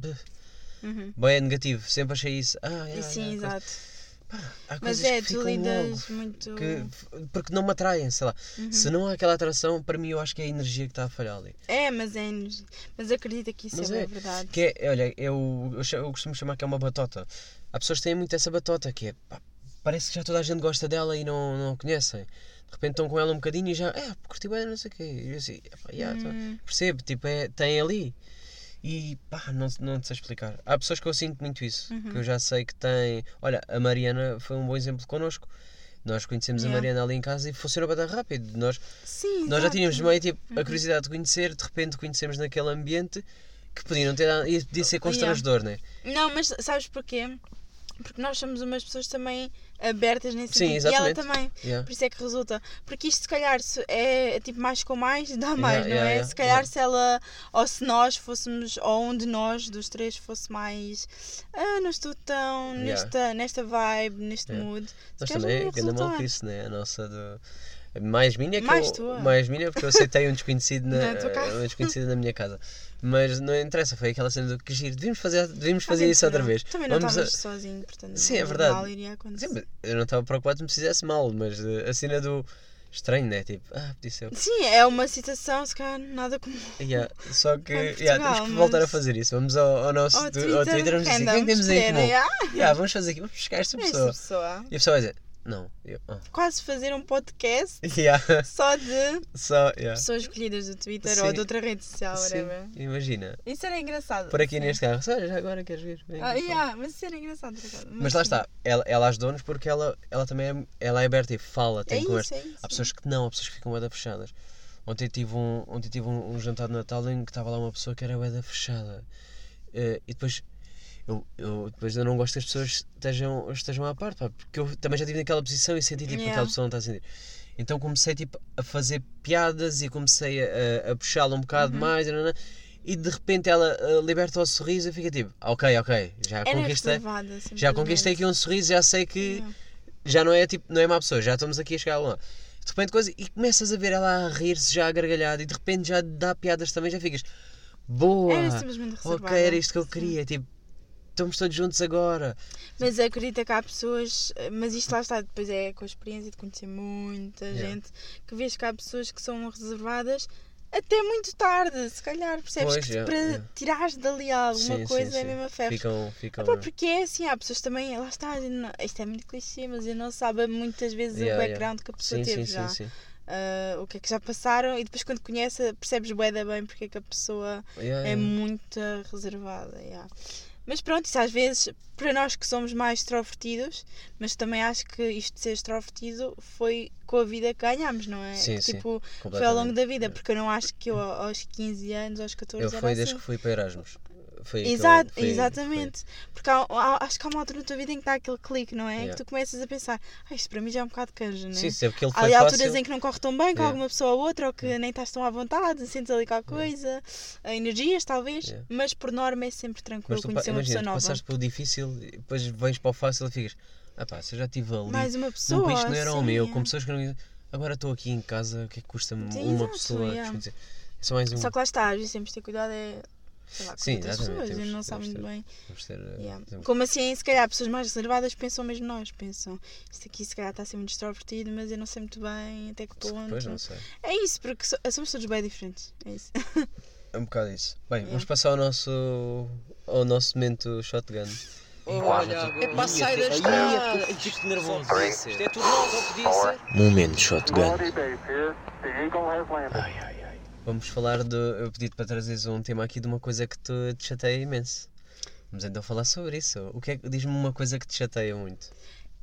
[SPEAKER 3] uhum.
[SPEAKER 1] Bem negativo, sempre achei isso. Ah, yeah,
[SPEAKER 3] sim,
[SPEAKER 1] yeah, coisa.
[SPEAKER 3] exato.
[SPEAKER 1] Pá, há
[SPEAKER 3] Mas é, tu lidas muito.
[SPEAKER 1] que, porque não me atraem, sei lá.
[SPEAKER 3] Uhum.
[SPEAKER 1] Se não há aquela atração, para mim eu acho que é a energia que está a falhar ali.
[SPEAKER 3] É, mas é energia. Mas acredita que isso
[SPEAKER 1] Mas
[SPEAKER 3] é,
[SPEAKER 1] é,
[SPEAKER 3] verdade.
[SPEAKER 1] Que é, olha, eu, eu, eu costumo chamar que é uma batota. Há pessoas que têm muito essa batota, que é, pá, parece que já toda a gente gosta dela e não, não a conhecem. De repente estão com ela um bocadinho e já, é, curti bem, não sei o quê. E eu assim, "Epá, yeah, tô-
[SPEAKER 3] Hum.
[SPEAKER 1] percebo, tipo, é, tem ali. E pá, não, não te sei explicar. Há pessoas que eu sinto muito isso,
[SPEAKER 3] Uhum.
[SPEAKER 1] que eu já sei que têm. Olha, a Mariana foi um bom exemplo connosco. Nós conhecemos
[SPEAKER 3] Yeah.
[SPEAKER 1] a Mariana ali em casa e funcionou bem rápido. Nós,
[SPEAKER 3] Sim,
[SPEAKER 1] nós já tínhamos meio tipo, a
[SPEAKER 3] Uhum.
[SPEAKER 1] curiosidade de conhecer, de repente conhecemos naquele ambiente que podia não ter e podia ser
[SPEAKER 3] Yeah.
[SPEAKER 1] constrangedor, né?
[SPEAKER 3] Não, mas sabes porquê? Porque nós somos umas pessoas também abertas nesse
[SPEAKER 1] Sim,
[SPEAKER 3] sentido. E ela também.
[SPEAKER 1] Yeah.
[SPEAKER 3] Por isso é que resulta. Porque isto, se calhar, é tipo mais com mais, dá mais, não
[SPEAKER 1] yeah,
[SPEAKER 3] é?
[SPEAKER 1] yeah,
[SPEAKER 3] se calhar,
[SPEAKER 1] yeah.
[SPEAKER 3] se ela, ou se nós fôssemos, ou um de nós, dos três, fosse mais. Ah, não estou tão
[SPEAKER 1] Yeah.
[SPEAKER 3] nesta, nesta vibe, neste
[SPEAKER 1] Yeah.
[SPEAKER 3] mood.
[SPEAKER 1] Nós também,
[SPEAKER 3] ia
[SPEAKER 1] grande
[SPEAKER 3] resultar.
[SPEAKER 1] maluquice, né? A nossa do. Mais minha que
[SPEAKER 3] Mais
[SPEAKER 1] eu,
[SPEAKER 3] tua.
[SPEAKER 1] mais minha porque eu aceitei um desconhecido na,
[SPEAKER 3] Na
[SPEAKER 1] um desconhecido na minha casa. Mas não interessa, foi aquela cena do que giro, devíamos fazer, devíamos fazer
[SPEAKER 3] Alguém
[SPEAKER 1] isso outra vez.
[SPEAKER 3] Também não
[SPEAKER 1] Vamos a-
[SPEAKER 3] sozinho, portanto.
[SPEAKER 1] Sim, é verdade.
[SPEAKER 3] iria acontecer.
[SPEAKER 1] Sim, mas eu não estava preocupado se me fizesse mal, mas eh, a cena do estranho, né? Tipo, ah, podia ser.
[SPEAKER 3] Sim, é uma situação, se calhar, nada comum.
[SPEAKER 1] Yeah, só que
[SPEAKER 3] Em
[SPEAKER 1] yeah, temos
[SPEAKER 3] Portugal,
[SPEAKER 1] que voltar a
[SPEAKER 3] mas-
[SPEAKER 1] fazer isso. Vamos ao, ao nosso
[SPEAKER 3] Ao Twitter,
[SPEAKER 1] ao Twitter vamos dizer é que
[SPEAKER 3] random,
[SPEAKER 1] temos aí em comum.
[SPEAKER 3] yeah.
[SPEAKER 1] Yeah, vamos fazer aqui, vamos buscar esta
[SPEAKER 3] Esta
[SPEAKER 1] pessoa.
[SPEAKER 3] pessoa.
[SPEAKER 1] E a pessoa vai dizer, não, eu. ah.
[SPEAKER 3] Quase fazer um podcast
[SPEAKER 1] Yeah,
[SPEAKER 3] só de
[SPEAKER 1] só, yeah.
[SPEAKER 3] pessoas escolhidas do Twitter
[SPEAKER 1] Sim.
[SPEAKER 3] ou de outra rede social,
[SPEAKER 1] Sim, imagina.
[SPEAKER 3] Isso era engraçado.
[SPEAKER 1] Por aqui
[SPEAKER 3] sim.
[SPEAKER 1] neste carro, olha, já agora queres vir? Vem
[SPEAKER 3] Ah, yeah, mas isso era engraçado. acaso.
[SPEAKER 1] Mas lá está, ela, ela ajudou-nos porque ela, ela também é, ela é aberta e fala,
[SPEAKER 3] É
[SPEAKER 1] tem
[SPEAKER 3] isso,
[SPEAKER 1] conversa.
[SPEAKER 3] é isso.
[SPEAKER 1] Há pessoas que não, há pessoas que ficam bué fechadas. Ontem tive, um, ontem tive um, um jantar de Natal em que estava lá uma pessoa que era bué fechada. Eh, e depois eu, eu, depois eu não gosto que as pessoas estejam, estejam à parte, pá, porque eu também já estive naquela posição e senti tipo
[SPEAKER 3] Yeah.
[SPEAKER 1] aquela pessoa não está a sentir. Então comecei tipo, a fazer piadas e comecei a, a, puxá-la um bocado
[SPEAKER 3] Uhum.
[SPEAKER 1] mais e de repente ela eh, liberta o sorriso e fica tipo, "Ah, ok, ok, já
[SPEAKER 3] Era
[SPEAKER 1] conquistei.
[SPEAKER 3] reservada,
[SPEAKER 1] Já conquistei aqui um sorriso, já sei que
[SPEAKER 3] Yeah.
[SPEAKER 1] já não é tipo, não é má pessoa, já estamos aqui a chegar lá. De repente coisa, e começas a ver ela a rir-se já a gargalhada e de repente já dá piadas também, já ficas boa.
[SPEAKER 3] Era simplesmente reservada.
[SPEAKER 1] Ok, era isto que eu
[SPEAKER 3] sim.
[SPEAKER 1] queria, tipo, estamos todos juntos agora.
[SPEAKER 3] Mas acredita que há pessoas, mas isto lá está, depois é com a experiência de conhecer muita
[SPEAKER 1] Yeah.
[SPEAKER 3] gente, que vês que há pessoas que são reservadas até muito tarde, se calhar, percebes?
[SPEAKER 1] Pois,
[SPEAKER 3] que
[SPEAKER 1] yeah,
[SPEAKER 3] para
[SPEAKER 1] yeah.
[SPEAKER 3] tirares dali alguma
[SPEAKER 1] Sim,
[SPEAKER 3] coisa
[SPEAKER 1] sim,
[SPEAKER 3] é
[SPEAKER 1] sim.
[SPEAKER 3] mesmo a ferro.
[SPEAKER 1] Ficam, ficam.
[SPEAKER 3] Epá, porque é assim, há pessoas também, lá está, não- isto é muito clichê, mas eu não sabe muitas vezes
[SPEAKER 1] Yeah,
[SPEAKER 3] o background que a pessoa teve já. Ah, o que é que já passaram e depois quando conhece percebes bué da bem porque é que a pessoa é muito reservada. yeah. Mas pronto, isso às vezes, para nós que somos mais extrovertidos, mas também acho que isto de ser extrovertido foi com a vida que ganhámos, não é?
[SPEAKER 1] Sim,
[SPEAKER 3] Que,
[SPEAKER 1] sim,
[SPEAKER 3] tipo, foi ao longo da vida, porque eu não acho que eu aos 15 anos, aos 14
[SPEAKER 1] Eu
[SPEAKER 3] era
[SPEAKER 1] fui
[SPEAKER 3] assim.
[SPEAKER 1] desde que fui para Erasmus. Foi
[SPEAKER 3] Exato,
[SPEAKER 1] foi aí-
[SPEAKER 3] exatamente. Porque há- há- acho que há uma altura na tua vida em que dá aquele clique, não é?
[SPEAKER 1] Yeah.
[SPEAKER 3] Que tu começas a pensar, ah, isto para mim já é um bocado canja, não é?
[SPEAKER 1] Sim, sim, porque ele
[SPEAKER 3] Há
[SPEAKER 1] foi
[SPEAKER 3] ali alturas
[SPEAKER 1] fácil.
[SPEAKER 3] em que não corre tão bem com
[SPEAKER 1] Yeah.
[SPEAKER 3] alguma pessoa ou outra, ou que nem estás tão à vontade, sentes ali qualquer coisa, energias talvez,
[SPEAKER 1] Yeah.
[SPEAKER 3] mas por norma é sempre tranquilo
[SPEAKER 1] tu,
[SPEAKER 3] conhecer uma
[SPEAKER 1] imagina,
[SPEAKER 3] pessoa
[SPEAKER 1] tu
[SPEAKER 3] nova.
[SPEAKER 1] passaste pelo difícil depois vens para o fácil e ficas, ah pá, se eu já estive ali.
[SPEAKER 3] Mais uma pessoa.
[SPEAKER 1] país que não era o meu,
[SPEAKER 3] é.
[SPEAKER 1] com pessoas que não. Agora estou aqui em casa, o que é que custa-me uma
[SPEAKER 3] exato,
[SPEAKER 1] pessoa?
[SPEAKER 3] yeah.
[SPEAKER 1] desconhecer? É só mais um.
[SPEAKER 3] Só que lá está, às vezes temos de ter cuidado, é. Sei lá,
[SPEAKER 1] Sim, exatamente,
[SPEAKER 3] pessoas,
[SPEAKER 1] temos-
[SPEAKER 3] não sabe
[SPEAKER 1] temos
[SPEAKER 3] muito bem.
[SPEAKER 1] Ter, uh,
[SPEAKER 3] Yeah.
[SPEAKER 1] temos-
[SPEAKER 3] Como assim, se calhar pessoas mais reservadas pensam mesmo nós, pensam isto aqui se calhar está a ser muito extrovertido, mas eu não sei muito bem até que ponto.
[SPEAKER 1] Pois não sei.
[SPEAKER 3] É isso, porque so- somos todos bem diferentes. É isso.
[SPEAKER 1] É um bocado isso. Bem,
[SPEAKER 3] Yeah.
[SPEAKER 1] vamos passar ao nosso, ao nosso momento shotgun.
[SPEAKER 4] É para sair da estrada. Fico nervoso. Isto é tudo novo, disse.
[SPEAKER 1] Momento shotgun.
[SPEAKER 5] Base
[SPEAKER 1] Vamos falar de. Eu pedi-te para trazeres um tema aqui de uma coisa que te, te chateia imenso. Vamos então falar sobre isso. O que é que diz-me uma coisa que te chateia muito?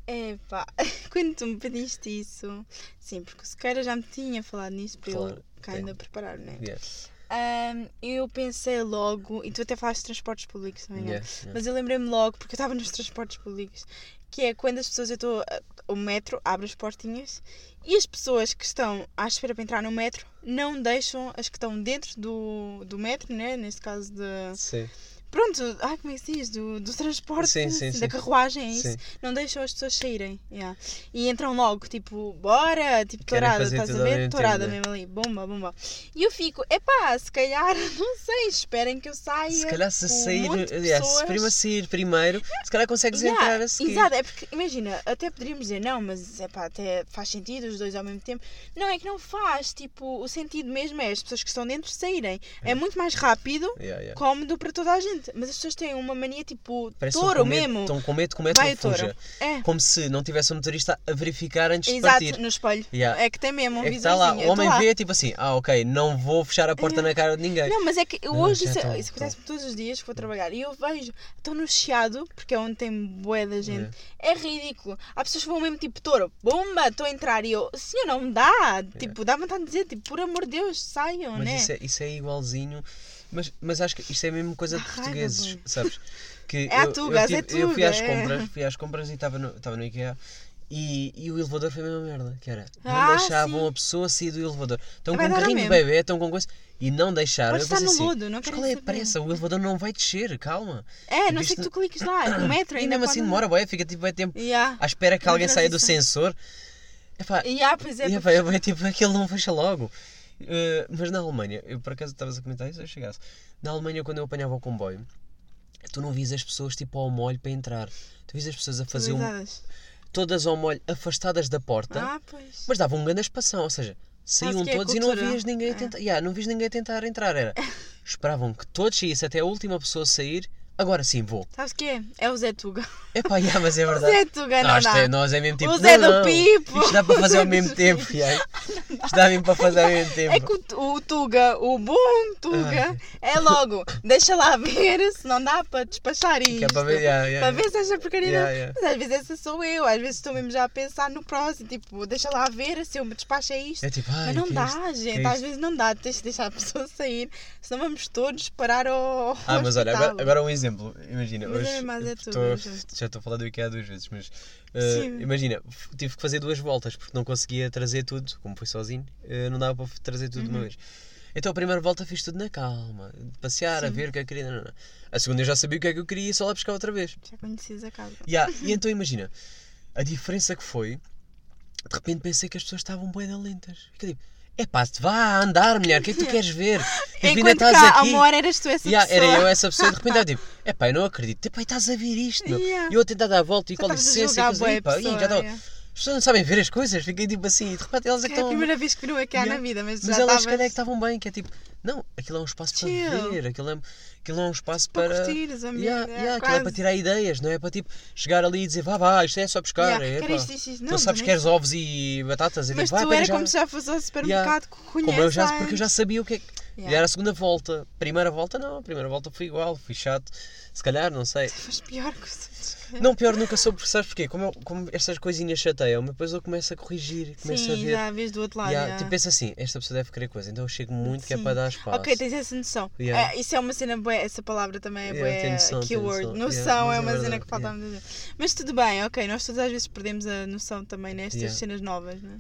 [SPEAKER 3] Epá, quando tu me pediste isso, sim, porque o Sequeira já me tinha falado nisso para
[SPEAKER 1] Claro,
[SPEAKER 3] eu cá ainda preparar, né?
[SPEAKER 1] Yeah.
[SPEAKER 3] Ahm, eu pensei logo, e tu até falaste de transportes públicos
[SPEAKER 1] Yeah,
[SPEAKER 3] né?
[SPEAKER 1] yeah.
[SPEAKER 3] Mas eu lembrei-me logo, porque eu estava nos transportes públicos, que é quando as pessoas, eu estou, o metro abre as portinhas e as pessoas que estão à espera para entrar no metro não deixam as que estão dentro do, do metro, né? Neste caso de.
[SPEAKER 1] Sim.
[SPEAKER 3] Pronto, ai, como é que se diz? Do, do transporte,
[SPEAKER 1] Sim, sim,
[SPEAKER 3] assim,
[SPEAKER 1] sim.
[SPEAKER 3] da carruagem, é isso. Não deixam as pessoas saírem. yeah. E entram logo, tipo, bora, tipo, tourada, estás a ver? Tourada
[SPEAKER 1] né?
[SPEAKER 3] mesmo ali, bomba, bomba. E eu fico, epá, se calhar, não sei, esperem que eu saia.
[SPEAKER 1] Se calhar se
[SPEAKER 3] um
[SPEAKER 1] sair.
[SPEAKER 3] de
[SPEAKER 1] aliás, se prima sair primeiro, se calhar consegues
[SPEAKER 3] Yeah,
[SPEAKER 1] entrar a seguir.
[SPEAKER 3] Exato, é porque, imagina, até poderíamos dizer, não, mas epá, até faz sentido os dois ao mesmo tempo. Não, é que não faz, tipo, o sentido mesmo é as pessoas que estão dentro saírem. É, muito mais rápido,
[SPEAKER 1] Yeah, yeah.
[SPEAKER 3] cómodo para toda a gente. Mas as pessoas têm uma mania, tipo,
[SPEAKER 1] Parece
[SPEAKER 3] touro
[SPEAKER 1] com medo-
[SPEAKER 3] mesmo.
[SPEAKER 1] Estão com medo que o metro
[SPEAKER 3] Vai
[SPEAKER 1] fuja.
[SPEAKER 3] É.
[SPEAKER 1] Como se não tivesse o motorista a verificar antes de
[SPEAKER 3] Exato,
[SPEAKER 1] partir.
[SPEAKER 3] no espelho.
[SPEAKER 1] Yeah.
[SPEAKER 3] É que tem mesmo um
[SPEAKER 1] É que está lá, o homem
[SPEAKER 3] lá.
[SPEAKER 1] vê tipo assim, ah ok, não vou fechar a porta na cara de ninguém.
[SPEAKER 3] Não, mas é que
[SPEAKER 1] Não,
[SPEAKER 3] hoje
[SPEAKER 1] já
[SPEAKER 3] isso,
[SPEAKER 1] tô,
[SPEAKER 3] isso
[SPEAKER 1] tô.
[SPEAKER 3] acontece todos os dias que vou trabalhar e eu vejo, estão no chiado, porque é onde tem bué da gente. É. ridículo. Há pessoas que vão mesmo tipo, touro, bomba, estou a entrar e eu, senhor, não me dá. Tipo, dá vontade de dizer, tipo, por amor de Deus, saiam,
[SPEAKER 1] Mas
[SPEAKER 3] né?
[SPEAKER 1] isso, é, isso é igualzinho. Mas, mas acho que isto é mesmo coisa de
[SPEAKER 3] Dá raiva,
[SPEAKER 1] portugueses, sabes? Que
[SPEAKER 3] É a
[SPEAKER 1] eu,
[SPEAKER 3] Tugas,
[SPEAKER 1] eu,
[SPEAKER 3] é
[SPEAKER 1] tive- eu fui às
[SPEAKER 3] é.
[SPEAKER 1] compras, fui às compras e estava no, estava no IKEA e, e o elevador foi a mesma merda, que era, não
[SPEAKER 3] Ah,
[SPEAKER 1] deixavam
[SPEAKER 3] sim.
[SPEAKER 1] a pessoa sair do elevador. Estão com um carrinho de bebê, estão com coisa e não deixaram.
[SPEAKER 3] Pode
[SPEAKER 1] Eu
[SPEAKER 3] estar no
[SPEAKER 1] assim,
[SPEAKER 3] lodo, não
[SPEAKER 1] mas qual é a
[SPEAKER 3] saber."
[SPEAKER 1] pressa? O elevador não vai descer, calma.
[SPEAKER 3] É, não sei que tu cliques lá, o metro
[SPEAKER 1] E
[SPEAKER 3] ainda
[SPEAKER 1] mesmo assim demora, fica tipo, é tempo
[SPEAKER 3] Yeah.
[SPEAKER 1] à espera que
[SPEAKER 3] Uma
[SPEAKER 1] alguém saia do sensor. Epá,
[SPEAKER 3] Yeah, pois é,
[SPEAKER 1] e,
[SPEAKER 3] porque-
[SPEAKER 1] epá, é, tipo, aquilo não fecha logo. Eh, mas na Alemanha, eu por acaso estavas a comentar isso, eu chegasse. Na Alemanha, quando eu apanhava o comboio, tu não vias as pessoas tipo ao molho para entrar. Tu vias as pessoas a fazer um. todas ao molho, afastadas da porta,
[SPEAKER 3] Ah, pois.
[SPEAKER 1] mas davam um grande espação, ou seja, saíam
[SPEAKER 3] é
[SPEAKER 1] todos e não vias ninguém a
[SPEAKER 3] É.
[SPEAKER 1] tentar. Yeah, não vias ninguém a tentar entrar. Era. Esperavam que todos saíssem até a última pessoa sair. Agora sim vou.
[SPEAKER 3] Sabes o que é? É o Zé Tuga.
[SPEAKER 1] Epá, yeah, mas é
[SPEAKER 3] O
[SPEAKER 1] verdade.
[SPEAKER 3] Zé Tuga não
[SPEAKER 1] nós,
[SPEAKER 3] dá.
[SPEAKER 1] tem- nós é mesmo tipo.
[SPEAKER 3] O Zé
[SPEAKER 1] não,
[SPEAKER 3] do
[SPEAKER 1] não,
[SPEAKER 3] Pipo.
[SPEAKER 1] Isto dá para fazer ao mesmo tempo. yeah. Isto dá mesmo para fazer ao mesmo tempo.
[SPEAKER 3] É que o, o Tuga, o bom Tuga, é logo, deixa lá ver se não dá para despachar isto.
[SPEAKER 1] Que é para ver, yeah, yeah,
[SPEAKER 3] Para ver se esta porcaria. Mas às vezes essa sou eu, às vezes estou mesmo já a pensar no próximo, tipo, deixa lá ver se eu me despacho é isto.
[SPEAKER 1] É tipo,
[SPEAKER 3] Mas não
[SPEAKER 1] é
[SPEAKER 3] dá, gente,
[SPEAKER 1] é
[SPEAKER 3] às
[SPEAKER 1] isto?
[SPEAKER 3] vezes não dá, tens de deixar a pessoa sair, senão vamos todos parar ao.
[SPEAKER 1] Ah, mas olha, agora, agora um exemplo. Imagina,
[SPEAKER 3] Mas
[SPEAKER 1] hoje.
[SPEAKER 3] é mais é
[SPEAKER 1] estou-
[SPEAKER 3] hoje.
[SPEAKER 1] já estou a falar do IKEA duas vezes, mas. uh,
[SPEAKER 3] Sim.
[SPEAKER 1] imagina, tive que fazer duas voltas porque não conseguia trazer tudo, como fui sozinho, uh, não dava para trazer tudo de
[SPEAKER 3] Uhum.
[SPEAKER 1] uma vez. Então a primeira volta fiz tudo na calma, de passear, a ver o que é que queria. não, não. A segunda eu já sabia o que é que eu queria e só lá buscar outra vez.
[SPEAKER 3] Já conheces a casa.
[SPEAKER 1] Yeah, e então imagina, a diferença que foi, de repente pensei que as pessoas estavam bem lentas. Fiquei tipo, é pá, vá a andar, mulher, o que é que tu queres ver? E ainda estás
[SPEAKER 3] cá, há
[SPEAKER 1] aqui.
[SPEAKER 3] uma hora eras tu essa
[SPEAKER 1] Yeah,
[SPEAKER 3] pessoa.
[SPEAKER 1] era eu essa pessoa de repente eu tipo, é pá, eu não acredito, epá, estás a ver isto, meu.
[SPEAKER 3] Yeah.
[SPEAKER 1] E eu a tentar dar a volta e com licença e coisa, epá,
[SPEAKER 3] pessoa,
[SPEAKER 1] já estava.
[SPEAKER 3] yeah.
[SPEAKER 1] As pessoas não sabem ver as coisas, fiquei tipo assim, e de repente elas é que
[SPEAKER 3] É a
[SPEAKER 1] estão.
[SPEAKER 3] primeira vez que viram aqui há
[SPEAKER 1] Yeah.
[SPEAKER 3] na vida, mas,
[SPEAKER 1] Mas
[SPEAKER 3] já
[SPEAKER 1] elas
[SPEAKER 3] estavas
[SPEAKER 1] calhar é que estavam bem, que é tipo, não, aquilo é um espaço
[SPEAKER 3] Chill.
[SPEAKER 1] para ver, aquilo é, aquilo é um espaço
[SPEAKER 3] para
[SPEAKER 1] para.
[SPEAKER 3] curtires, amigo.
[SPEAKER 1] Yeah,
[SPEAKER 3] é,
[SPEAKER 1] yeah, aquilo é para tirar ideias, não é para tipo chegar ali e dizer vá, vá, isto é só buscar.
[SPEAKER 3] Yeah,
[SPEAKER 1] é, pá.
[SPEAKER 3] isto, isto, isto.
[SPEAKER 1] Tu
[SPEAKER 3] Não,
[SPEAKER 1] sabes que queres ovos e batatas, e
[SPEAKER 3] Mas
[SPEAKER 1] tipo, "Ah,
[SPEAKER 3] tu era
[SPEAKER 1] já."
[SPEAKER 3] como se já fosse ao supermercado que conheces
[SPEAKER 1] Como eu já, porque eu já sabia o que é que. E
[SPEAKER 3] Yeah.
[SPEAKER 1] era a segunda volta. Primeira volta não, a primeira volta foi igual, fui chato. Se calhar, não sei.
[SPEAKER 3] Foste pior que os.
[SPEAKER 1] Não, pior nunca soube, porque sabes porquê? Como, eu- como estas coisinhas chateiam, depois eu começo a corrigir, começo a
[SPEAKER 3] Sim,
[SPEAKER 1] ver.
[SPEAKER 3] já vês do outro lado.
[SPEAKER 1] Yeah,
[SPEAKER 3] já.
[SPEAKER 1] Tipo, pensa assim, esta pessoa deve querer coisa, então eu chego muito que é
[SPEAKER 3] Sim.
[SPEAKER 1] para dar espaço.
[SPEAKER 3] Ok, tens essa noção.
[SPEAKER 1] Yeah.
[SPEAKER 3] É, isso é uma cena boa, essa palavra também é
[SPEAKER 1] Yeah,
[SPEAKER 3] boa,
[SPEAKER 1] tem noção,
[SPEAKER 3] keyword.
[SPEAKER 1] noção.
[SPEAKER 3] Noção,
[SPEAKER 1] Yeah, mas
[SPEAKER 3] é
[SPEAKER 1] é
[SPEAKER 3] uma cena que falta dizer. Mas tudo bem, ok, nós todas às vezes perdemos a noção também nestas
[SPEAKER 1] Yeah.
[SPEAKER 3] Cenas novas, não é?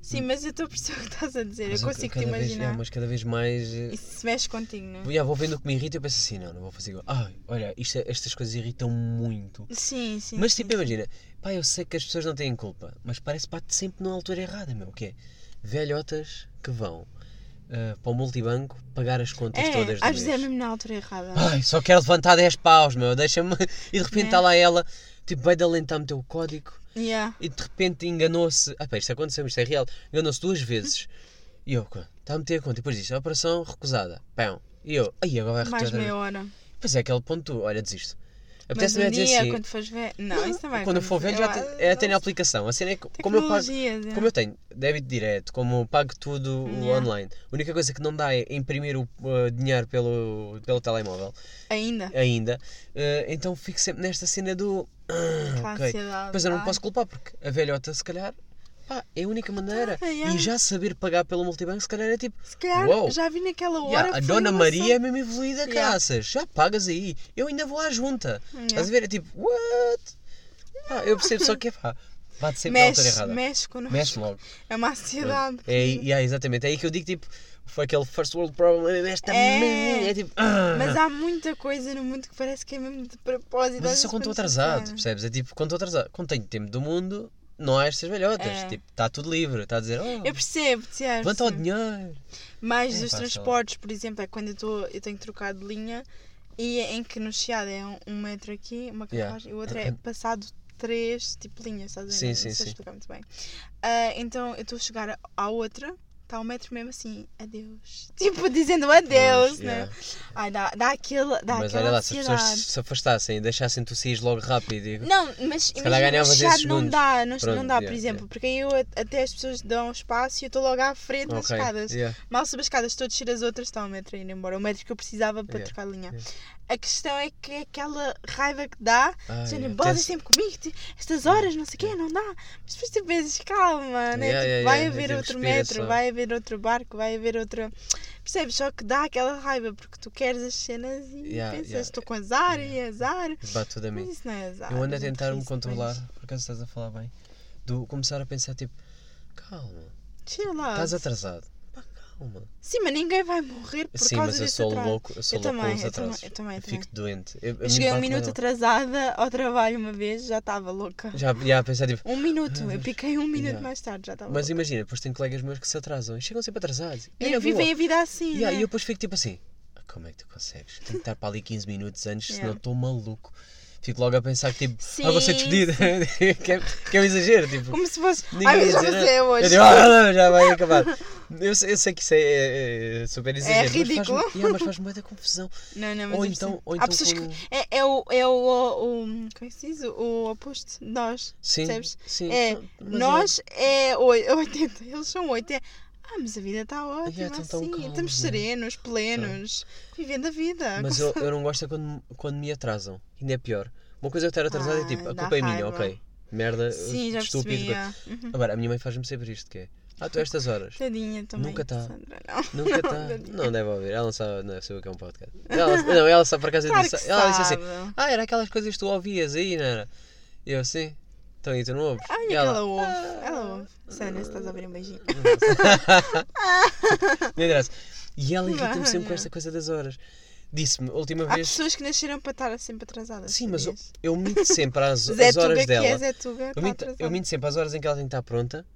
[SPEAKER 3] Sim, mas eu estou a perceber o que estás a dizer,
[SPEAKER 1] Mas
[SPEAKER 3] eu
[SPEAKER 1] eu
[SPEAKER 3] consigo te
[SPEAKER 1] cada vez,
[SPEAKER 3] imaginar.
[SPEAKER 1] é, mas cada vez mais. eh,
[SPEAKER 3] Isso se mexe contigo, não é?
[SPEAKER 1] yeah, vou vendo o que me irrita e eu penso assim, não, não vou fazer igual. Ai, olha, isto, é- estas coisas irritam muito.
[SPEAKER 3] Sim, sim.
[SPEAKER 1] Mas tipo,
[SPEAKER 3] sim.
[SPEAKER 1] imagina, pá, eu sei que as pessoas não têm culpa, mas parece bate sempre na altura errada, meu. O que é? Velhotas que vão ah, para o multibanco pagar as contas
[SPEAKER 3] É,
[SPEAKER 1] todas
[SPEAKER 3] às vezes é mesmo na altura errada.
[SPEAKER 1] Ai, só quero levantar 10 paus, meu, deixa-me. E de repente
[SPEAKER 3] Né?
[SPEAKER 1] está lá ela, tipo, vai de alentar a meter o código
[SPEAKER 3] Yeah.
[SPEAKER 1] e de repente enganou-se. Ah, pá, isto aconteceu, isto é real. Enganou-se duas vezes. E eu, está a meter a conta. E depois disse, a operação recusada. Pão. E eu, aí agora vai
[SPEAKER 3] Mais meia hora.
[SPEAKER 1] Pois é, aquele ponto, olha, desisto.
[SPEAKER 3] Mas
[SPEAKER 1] Apetece-me
[SPEAKER 3] um
[SPEAKER 1] é dizer assim.
[SPEAKER 3] quando fores ver... Não, isso não vai
[SPEAKER 1] Quando eu for velho, já te, é, tenho a aplicação. A cena é que, como eu pago.
[SPEAKER 3] É.
[SPEAKER 1] Como eu tenho débito direto, como pago tudo
[SPEAKER 3] Yeah.
[SPEAKER 1] online, a única coisa que não dá é imprimir o uh, dinheiro pelo, pelo telemóvel
[SPEAKER 3] Ainda.
[SPEAKER 1] ainda, uh, então fico sempre nesta cena do.
[SPEAKER 3] Que
[SPEAKER 1] Ah, ok.
[SPEAKER 3] ansiedade.
[SPEAKER 1] Pois eu não me posso culpar porque a velhota, se calhar, pá, é a única maneira.
[SPEAKER 3] Ah, yeah.
[SPEAKER 1] E já saber pagar pelo multibanco, se calhar é tipo.
[SPEAKER 3] Se calhar
[SPEAKER 1] Uou.
[SPEAKER 3] já vi naquela hora.
[SPEAKER 1] Yeah, a Dona Maria é mesmo evoluída,
[SPEAKER 3] Yeah.
[SPEAKER 1] caraças. Já pagas aí. Eu ainda vou à junta.
[SPEAKER 3] Yeah.
[SPEAKER 1] Estás a ver? É tipo, what? Pá, eu percebo só que é pá. Bate sempre na altura
[SPEAKER 3] Mexe,
[SPEAKER 1] errada.
[SPEAKER 3] mexe connosco.
[SPEAKER 1] Mexe logo.
[SPEAKER 3] É uma ansiedade.
[SPEAKER 1] É, aí- yeah, exatamente. É aí que eu digo tipo, foi aquele first world problem esta
[SPEAKER 3] É.
[SPEAKER 1] merda. É tipo. ah.
[SPEAKER 3] Mas há muita coisa no mundo que parece que é mesmo de propósito.
[SPEAKER 1] Mas isso só quando estou atrasado, percebes? É tipo, quando estou atrasado. Quando tenho tempo do mundo, não há estas velhotas.
[SPEAKER 3] É.
[SPEAKER 1] Tipo, está tudo livre. Está a dizer, oh,
[SPEAKER 3] Eu percebo, Tiago.
[SPEAKER 1] levanta o dinheiro.
[SPEAKER 3] Mais
[SPEAKER 1] É,
[SPEAKER 3] dos
[SPEAKER 1] pá,
[SPEAKER 3] transportes, por exemplo, é quando eu, tô, eu tenho que trocar de linha e é em que no Chiado é um, um metro aqui, uma
[SPEAKER 1] Yeah.
[SPEAKER 3] carruagem, e o outro é passado três tipo linhas, estás a ver?
[SPEAKER 1] Sim, sim, sim.
[SPEAKER 3] explicar muito bem. Ah, então eu estou a chegar à outra, está um metro mesmo assim, adeus. Tipo, dizendo adeus,
[SPEAKER 1] Pois,
[SPEAKER 3] né?
[SPEAKER 1] yeah.
[SPEAKER 3] Ai, dá, dá aquele. Dá
[SPEAKER 1] Mas olha lá, se as pessoas se afastassem e deixassem tu sair logo rápido. e-
[SPEAKER 3] Não, mas
[SPEAKER 1] calhar
[SPEAKER 3] imagina, Chiado não dá, não,
[SPEAKER 1] Pronto,
[SPEAKER 3] não dá, por
[SPEAKER 1] yeah,
[SPEAKER 3] exemplo,
[SPEAKER 1] yeah.
[SPEAKER 3] porque aí eu, até as pessoas dão espaço e eu estou logo à frente das escadas.
[SPEAKER 1] yeah.
[SPEAKER 3] Mal subo as escadas, estou a descer as outras, está o metro a ir embora. O metro que eu precisava para
[SPEAKER 1] Yeah,
[SPEAKER 3] trocar de linha. A questão é que é aquela raiva que dá,
[SPEAKER 1] Ah,
[SPEAKER 3] dizendo,
[SPEAKER 1] yeah.
[SPEAKER 3] bora
[SPEAKER 1] Tens-
[SPEAKER 3] sempre comigo, ti- estas horas, não sei o quê, não dá. Mas depois tu pensas, calma, né?
[SPEAKER 1] Yeah,
[SPEAKER 3] Tipo,
[SPEAKER 1] yeah,
[SPEAKER 3] vai haver
[SPEAKER 1] tipo,
[SPEAKER 3] outro metro, vai haver outro barco, vai haver outro. Percebes? Só que dá aquela raiva porque tu queres as cenas e pensas, estou com azar e azar.
[SPEAKER 1] Bate tudo a
[SPEAKER 3] Mas
[SPEAKER 1] mim.
[SPEAKER 3] isso não é azar.
[SPEAKER 1] Eu ando a tentar me controlar,
[SPEAKER 3] mas-
[SPEAKER 1] por acaso estás a falar bem, do começar a pensar tipo, calma,
[SPEAKER 3] Chill out.
[SPEAKER 1] estás atrasado. Calma.
[SPEAKER 3] Sim, mas ninguém vai morrer por
[SPEAKER 1] Sim,
[SPEAKER 3] causa
[SPEAKER 1] mas eu
[SPEAKER 3] desse
[SPEAKER 1] sou
[SPEAKER 3] atraso.
[SPEAKER 1] louco, eu sou
[SPEAKER 3] Eu
[SPEAKER 1] louco
[SPEAKER 3] também,
[SPEAKER 1] com os
[SPEAKER 3] eu também,
[SPEAKER 1] atrasos.
[SPEAKER 3] eu também,
[SPEAKER 1] fico doente. Eu,
[SPEAKER 3] Eu cheguei um minuto
[SPEAKER 1] não.
[SPEAKER 3] atrasada ao trabalho uma vez, já estava louca.
[SPEAKER 1] Já, já a pensar tipo,
[SPEAKER 3] Um minuto, eu piquei um minuto
[SPEAKER 1] Yeah.
[SPEAKER 3] mais tarde, já estava
[SPEAKER 1] mas
[SPEAKER 3] louca.
[SPEAKER 1] imagina, depois tem colegas meus que se atrasam e chegam sempre atrasados.
[SPEAKER 3] E
[SPEAKER 1] na
[SPEAKER 3] vivem a vida assim,
[SPEAKER 1] Yeah,
[SPEAKER 3] né?
[SPEAKER 1] E eu depois fico tipo assim, "Ah, como é que tu consegues? Tenho que estar para ali 15 minutos antes, senão
[SPEAKER 3] Yeah.
[SPEAKER 1] estou maluco. fico logo a pensar que tipo,
[SPEAKER 3] Sim,
[SPEAKER 1] ah, vou ser despedido. que, é, que é um exagero, tipo.
[SPEAKER 3] Como se fosse.
[SPEAKER 1] Ninguém
[SPEAKER 3] Ai, mas já
[SPEAKER 1] dizer
[SPEAKER 3] é
[SPEAKER 1] Eu
[SPEAKER 3] hoje.
[SPEAKER 1] digo, ah, não, já vai acabar. Eu, sei- eu sei que isso é, é- é super exagero, mas
[SPEAKER 3] ridículo.
[SPEAKER 1] faz-me mas faz muita confusão.
[SPEAKER 3] Não, não, mas
[SPEAKER 1] Ou
[SPEAKER 3] eu
[SPEAKER 1] então- ou
[SPEAKER 3] Há
[SPEAKER 1] então
[SPEAKER 3] pessoas
[SPEAKER 1] quando-
[SPEAKER 3] que. É, é o. É o, o, o- Como é que se diz? O oposto nós.
[SPEAKER 1] Sim,
[SPEAKER 3] Percebes?
[SPEAKER 1] sim.
[SPEAKER 3] É,
[SPEAKER 1] então, mas
[SPEAKER 3] nós é oi- 80, eles são 8. É, ah, mas a vida está ótima,
[SPEAKER 1] Yeah, tão- tão
[SPEAKER 3] assim,
[SPEAKER 1] calma.
[SPEAKER 3] estamos serenos, plenos, vivendo a vida.
[SPEAKER 1] Mas eu, eu não gosto é quando, quando me atrasam. Ainda é pior. Uma coisa é eu estar atrasado é tipo,
[SPEAKER 3] Ah,
[SPEAKER 1] a culpa é minha, ok. Merda,
[SPEAKER 3] Sim,
[SPEAKER 1] estúpido.
[SPEAKER 3] é. Uhum.
[SPEAKER 1] Agora, a minha mãe faz-me sempre isto, que é, ah, tu a estas horas.
[SPEAKER 3] Tadinha também.
[SPEAKER 1] Nunca tá.
[SPEAKER 3] Não.
[SPEAKER 1] Nunca está.
[SPEAKER 3] tadinha.
[SPEAKER 1] Não deve ouvir. Ela não sabe, não sabe o que é um podcast. Ela, não, ela sabe por acaso.
[SPEAKER 3] Claro
[SPEAKER 1] disse- ela disse assim. Ah, era aquelas coisas que tu ouvias aí, não era? E eu, sim. Então, e tu não ouves?
[SPEAKER 3] Olha
[SPEAKER 1] E ela,
[SPEAKER 3] ela ouve.
[SPEAKER 1] "Ah,
[SPEAKER 3] Ela ouve. Sandra, se estás a ouvir um beijinho.
[SPEAKER 1] não interessa. E ela irrita-me sempre com esta coisa das horas. Disse-me, a última
[SPEAKER 3] Há
[SPEAKER 1] vez.
[SPEAKER 3] pessoas que nasceram para estar sempre atrasadas.
[SPEAKER 1] Sim, mas eu, eu minto sempre às, às horas
[SPEAKER 3] que
[SPEAKER 1] dela.
[SPEAKER 3] é Tuga,
[SPEAKER 1] eu,
[SPEAKER 3] está
[SPEAKER 1] minto, eu minto sempre às horas em que ela tem que estar pronta,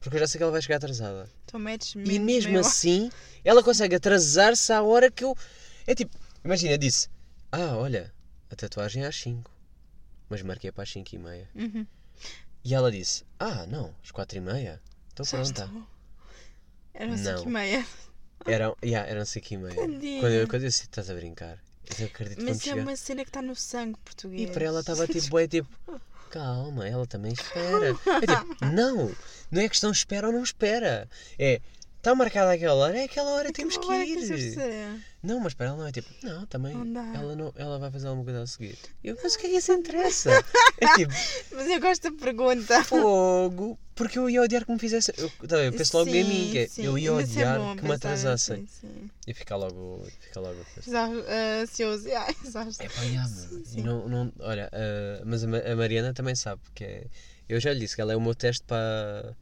[SPEAKER 1] porque eu já sei que ela vai chegar atrasada.
[SPEAKER 3] Então metes
[SPEAKER 1] E
[SPEAKER 3] menos
[SPEAKER 1] mesmo
[SPEAKER 3] meia
[SPEAKER 1] assim, ela consegue atrasar-se à hora que eu. É tipo, imagina, disse: Ah, olha, a tatuagem é às 5, mas marquei para às 5 e meia.
[SPEAKER 3] Uhum.
[SPEAKER 1] E ela disse: Ah, não, às 4 e meia.
[SPEAKER 3] Já
[SPEAKER 1] pronta.
[SPEAKER 3] Eram
[SPEAKER 1] Não.
[SPEAKER 3] 5 e meia.
[SPEAKER 1] Eram, yeah, eram 5 e meia.
[SPEAKER 3] Tadinha.
[SPEAKER 1] Quando eu, quando eu disse: Estás a brincar? Eu acredito
[SPEAKER 3] Mas é
[SPEAKER 1] chegar.
[SPEAKER 3] uma cena que está no sangue português.
[SPEAKER 1] E para ela estava tipo, é tipo, calma, ela também espera. É tipo, não, não é questão espera ou não espera. É, está marcada aquela hora, é aquela hora, temos que
[SPEAKER 3] Agora que
[SPEAKER 1] ir. Não, mas para ela não é tipo, não, também,
[SPEAKER 3] Não
[SPEAKER 1] ela, não, ela vai fazer alguma coisa a seguir. Eu, mas o que é que isso interessa? É tipo,
[SPEAKER 3] Mas eu gosto da pergunta.
[SPEAKER 1] fogo, porque eu ia odiar que me fizesse. Eu, tá eu penso logo em mim,
[SPEAKER 3] Sim,
[SPEAKER 1] que é,
[SPEAKER 3] sim.
[SPEAKER 1] eu ia
[SPEAKER 3] é
[SPEAKER 1] odiar
[SPEAKER 3] bom
[SPEAKER 1] que me atrasassem.
[SPEAKER 3] assim, sim.
[SPEAKER 1] E ficar logo, ficar logo.
[SPEAKER 3] Ah, Ansioso. Exausto.
[SPEAKER 1] É pá, yeah.
[SPEAKER 3] Sim, sim.
[SPEAKER 1] não, não, olha, ah, mas a a Mariana também sabe que é. Eu já lhe disse que ela é o meu teste para,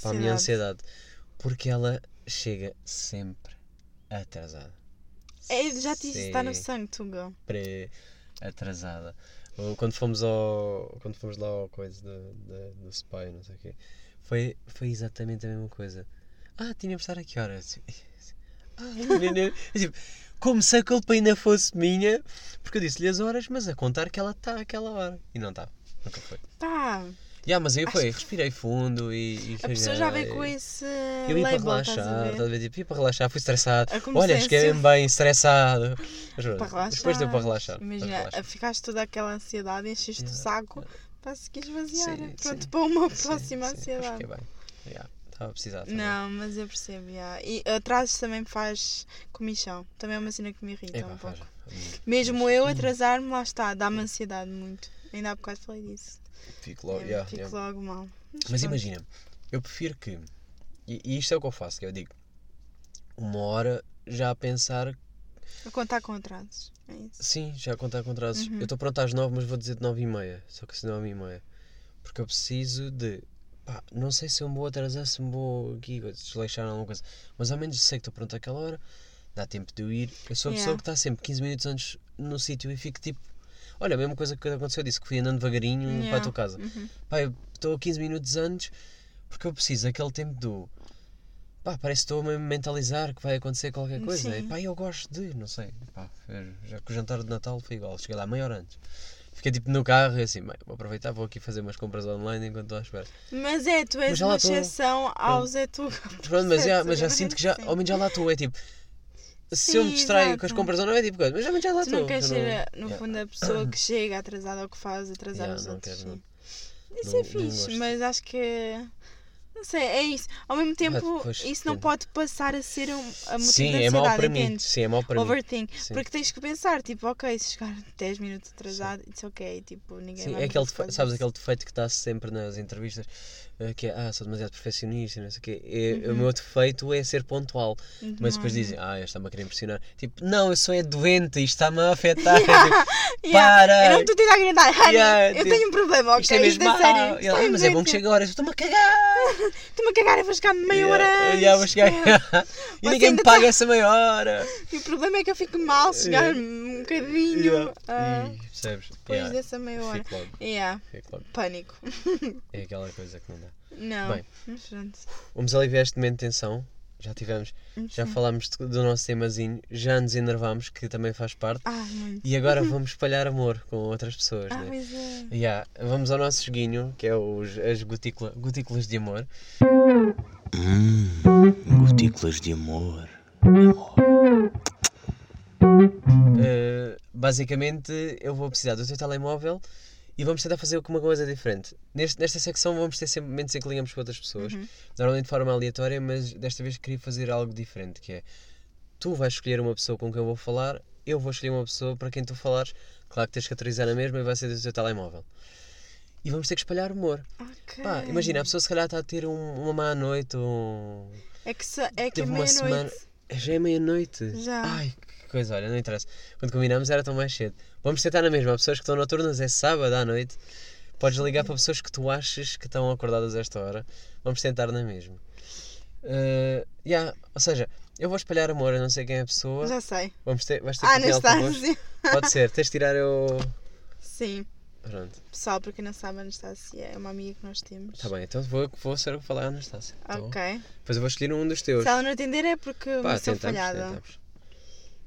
[SPEAKER 1] para a minha ansiedade. Porque ela chega sempre atrasada.
[SPEAKER 3] É, já te disse, está no sangue, Tuga.
[SPEAKER 1] Sempre atrasada. Quando fomos ao. Quando fomos lá ao coisa do, do, do spy, não sei o quê. Foi, foi exatamente a mesma coisa. Ah, tínhamos de estar a que horas? Ah, tipo, como se a culpa ainda fosse minha, porque eu disse-lhe as horas, mas a contar que ela está àquela hora. E não está. Nunca foi.
[SPEAKER 3] Tá.
[SPEAKER 1] Yeah, mas aí foi, respirei fundo e. e
[SPEAKER 3] A pessoa já veio com esse
[SPEAKER 1] Eu ia para relaxar, estás a ver? Tipo, ia para relaxar, fui estressado. Olha,
[SPEAKER 3] se
[SPEAKER 1] cheguei mesmo bem, estressado.
[SPEAKER 3] Relaxar.
[SPEAKER 1] Depois deu para relaxar.
[SPEAKER 3] Imagina,
[SPEAKER 1] relaxar.
[SPEAKER 3] ficaste toda aquela ansiedade, encheste o
[SPEAKER 1] Yeah,
[SPEAKER 3] saco para seguir esvaziar.
[SPEAKER 1] Sim,
[SPEAKER 3] Pronto,
[SPEAKER 1] sim.
[SPEAKER 3] para uma próxima
[SPEAKER 1] sim,
[SPEAKER 3] ansiedade.
[SPEAKER 1] Acho que é bem. Yeah, Estava a precisar. também.
[SPEAKER 3] Não, mas eu percebo, yeah. E atrasos também me faz comichão. Também é uma cena que me irrita um
[SPEAKER 1] faz.
[SPEAKER 3] pouco.
[SPEAKER 1] Hum,
[SPEAKER 3] Mesmo eu atrasar-me, lá está, dá-me ansiedade muito. Ainda há bocado falei disso.
[SPEAKER 1] Fico logo,
[SPEAKER 3] É,
[SPEAKER 1] yeah,
[SPEAKER 3] fico
[SPEAKER 1] yeah.
[SPEAKER 3] logo mal.
[SPEAKER 1] Mas
[SPEAKER 3] pronto.
[SPEAKER 1] imagina, eu prefiro que. E, e isto é o que eu faço, que eu digo. Uma hora já a pensar.
[SPEAKER 3] A contar com atrasos. É isso.
[SPEAKER 1] Sim, já a contar com atrasos.
[SPEAKER 3] Uhum.
[SPEAKER 1] Eu estou pronto às nove, mas vou dizer de nove e meia. Só que se nove e meia. Porque eu preciso de. Pá, não sei se eu me vou atrasar, se me vou aqui desleixar alguma coisa. Mas ao menos sei que estou pronto àquela hora. Dá tempo de eu ir. Eu sou a pessoa
[SPEAKER 3] Yeah.
[SPEAKER 1] que está sempre 15 minutos antes no sítio e fico tipo. Olha, a mesma coisa que aconteceu, eu disse que fui andando devagarinho para a
[SPEAKER 3] Yeah.
[SPEAKER 1] tua casa.
[SPEAKER 3] Uhum.
[SPEAKER 1] Pá, eu estou 15 minutos antes porque eu preciso daquele tempo do. Pá, parece que estou a me mentalizar que vai acontecer qualquer coisa.
[SPEAKER 3] Sim.
[SPEAKER 1] E, pá, eu gosto de, não sei. Pá, já que o jantar de Natal foi igual. Cheguei lá meia hora antes. Fiquei tipo no carro e assim, bem, vou aproveitar, vou aqui fazer umas compras online enquanto estou à espera.
[SPEAKER 3] Mas é, tu és
[SPEAKER 1] Mas
[SPEAKER 3] uma exceção ao Zé Tuga.
[SPEAKER 1] Pronto, mas, já, mas já
[SPEAKER 3] Percebes?
[SPEAKER 1] sinto que já, ao menos já lá estou. É tipo, se eu me
[SPEAKER 3] Sim,
[SPEAKER 1] distraio com as
[SPEAKER 3] exato.
[SPEAKER 1] compras ou não, é tipo coisa, mas já, já lá
[SPEAKER 3] Tu
[SPEAKER 1] estou.
[SPEAKER 3] não queres
[SPEAKER 1] eu
[SPEAKER 3] ser,
[SPEAKER 1] não-
[SPEAKER 3] no
[SPEAKER 1] Yeah.
[SPEAKER 3] fundo, a pessoa que chega atrasada ou que faz atrasar
[SPEAKER 1] Yeah,
[SPEAKER 3] os
[SPEAKER 1] não
[SPEAKER 3] outros.
[SPEAKER 1] quero,
[SPEAKER 3] sim.
[SPEAKER 1] não.
[SPEAKER 3] Isso
[SPEAKER 1] Não-
[SPEAKER 3] é fixe, mas acho que. Não sei, é isso. Ao mesmo tempo,
[SPEAKER 1] depois
[SPEAKER 3] isso não pode passar a ser um, a motivo
[SPEAKER 1] Sim,
[SPEAKER 3] da
[SPEAKER 1] é mau
[SPEAKER 3] ansiedade,
[SPEAKER 1] para mim.
[SPEAKER 3] entendes?
[SPEAKER 1] Sim, é mau para mim. Sim.
[SPEAKER 3] Porque tens que pensar, tipo, ok, se chegar 10 minutos atrasado, it's ok. Tipo, ninguém
[SPEAKER 1] Sim,
[SPEAKER 3] vai
[SPEAKER 1] é aquele,
[SPEAKER 3] ver por causa
[SPEAKER 1] defe- sabes aquele defeito que está sempre nas entrevistas, que é, ah, sou demasiado perfeccionista, e não sei o quê. É- O
[SPEAKER 3] Uhum.
[SPEAKER 1] meu defeito é ser pontual. Mas depois dizem, ah, este está-me a querer impressionar. Tipo, não, eu sou é doente, isto está-me a afetar. Tipo,
[SPEAKER 3] Yeah,
[SPEAKER 1] para!
[SPEAKER 3] Eu não estou a tentar agradar.
[SPEAKER 1] Yeah,
[SPEAKER 3] eu
[SPEAKER 1] tipo,
[SPEAKER 3] tenho um problema, ok?
[SPEAKER 1] isto é mesmo
[SPEAKER 3] é
[SPEAKER 1] mau.
[SPEAKER 3] sério.
[SPEAKER 1] E
[SPEAKER 3] Isto
[SPEAKER 1] "Ah,
[SPEAKER 3] é
[SPEAKER 1] mas é bom que chegue agora, eu estou-me a cagar.
[SPEAKER 3] Estou-me a cagar, eu vou chegar meia
[SPEAKER 1] Yeah,
[SPEAKER 3] hora antes.
[SPEAKER 1] yeah, vou chegar. e ninguém me paga
[SPEAKER 3] tá-
[SPEAKER 1] essa meia hora.
[SPEAKER 3] E o problema é que eu fico mal se chegar
[SPEAKER 1] Yeah.
[SPEAKER 3] Um bocadinho
[SPEAKER 1] Yeah.
[SPEAKER 3] ah,
[SPEAKER 1] Ih, percebes?
[SPEAKER 3] depois
[SPEAKER 1] Yeah,
[SPEAKER 3] dessa meia hora.
[SPEAKER 1] Fico logo,
[SPEAKER 3] Yeah,
[SPEAKER 1] fico logo.
[SPEAKER 3] pânico.
[SPEAKER 1] É aquela coisa que não dá.
[SPEAKER 3] Não,
[SPEAKER 1] Bem.
[SPEAKER 3] mas pronto.
[SPEAKER 1] Vamos aliviar este momento de tensão Já tivemos, já
[SPEAKER 3] Sim.
[SPEAKER 1] falámos do nosso temazinho, já nos enervámos, que também faz parte.
[SPEAKER 3] Ah, muito.
[SPEAKER 1] E agora vamos espalhar amor com outras pessoas,
[SPEAKER 3] Ah,
[SPEAKER 1] né?
[SPEAKER 3] pois é.
[SPEAKER 1] Yeah, vamos ao nosso joguinho, que é os, as gotícula, gotículas de amor. gotículas de amor. Uh, basicamente, eu vou precisar do teu telemóvel e vamos tentar fazer uma coisa diferente. Neste, nesta secção vamos ter sempre momentos em que ligamos com outras pessoas, normalmente de forma aleatória, mas desta vez queria fazer algo diferente, que é tu vais escolher uma pessoa com quem eu vou falar, eu vou escolher uma pessoa para quem tu falares, claro que tens que autorizar na mesma e vai ser do teu telemóvel. E vamos ter que espalhar humor.
[SPEAKER 3] Ok.
[SPEAKER 1] Pá, imagina, a pessoa se calhar está a ter um- uma má noite ou
[SPEAKER 3] É que, se- é que é
[SPEAKER 1] teve uma semana. Já é meia-noite.
[SPEAKER 3] Já.
[SPEAKER 1] Ai, coisa, olha, não interessa. Quando combinámos era tão mais cedo. Vamos tentar na mesma. Há pessoas que estão noturnas, é sábado à noite. Podes ligar para pessoas que tu achas que estão acordadas a esta hora. Vamos tentar na mesma. Uh, yeah, ou seja, eu vou espalhar amor, eu não sei quem é a pessoa.
[SPEAKER 3] Já sei.
[SPEAKER 1] Vamos ter, vais ter
[SPEAKER 3] Ah,
[SPEAKER 1] que.
[SPEAKER 3] Anastasia.
[SPEAKER 1] Pode ser, tens de tirar eu.
[SPEAKER 3] Sim.
[SPEAKER 1] Pronto,
[SPEAKER 3] Pessoal, para quem não sabe, a Anastasia é uma amiga que nós temos.
[SPEAKER 1] está bem, então vou, vou ser eu que falar a Anastácia. Então,
[SPEAKER 3] Ok.
[SPEAKER 1] Depois eu vou escolher um dos teus.
[SPEAKER 3] Se ela não atender é porque
[SPEAKER 1] Pá,
[SPEAKER 3] sou
[SPEAKER 1] tentamos,
[SPEAKER 3] falhada.
[SPEAKER 1] tentamos.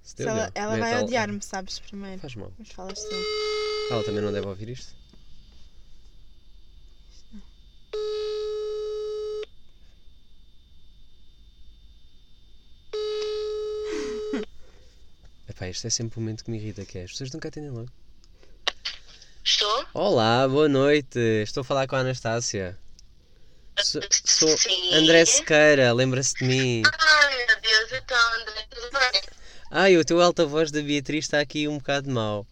[SPEAKER 1] Se
[SPEAKER 3] ela, ela vai
[SPEAKER 1] ela-
[SPEAKER 3] odiar-me, sabes, primeiro.
[SPEAKER 1] Faz mal.
[SPEAKER 3] Mas falas tu.
[SPEAKER 1] Ela também não deve ouvir isto. Epá, este é sempre o momento que me irrita, que é as pessoas nunca atendem logo.
[SPEAKER 6] Estou?
[SPEAKER 1] Olá, boa noite. Estou a falar com a Anastácia. Sou, sou
[SPEAKER 6] Sim.
[SPEAKER 1] André Sequeira, lembra-se de mim.
[SPEAKER 6] Ai meu Deus, então André, tudo bem?
[SPEAKER 1] Ai, o teu alta voz da Beatriz está aqui um bocado mau.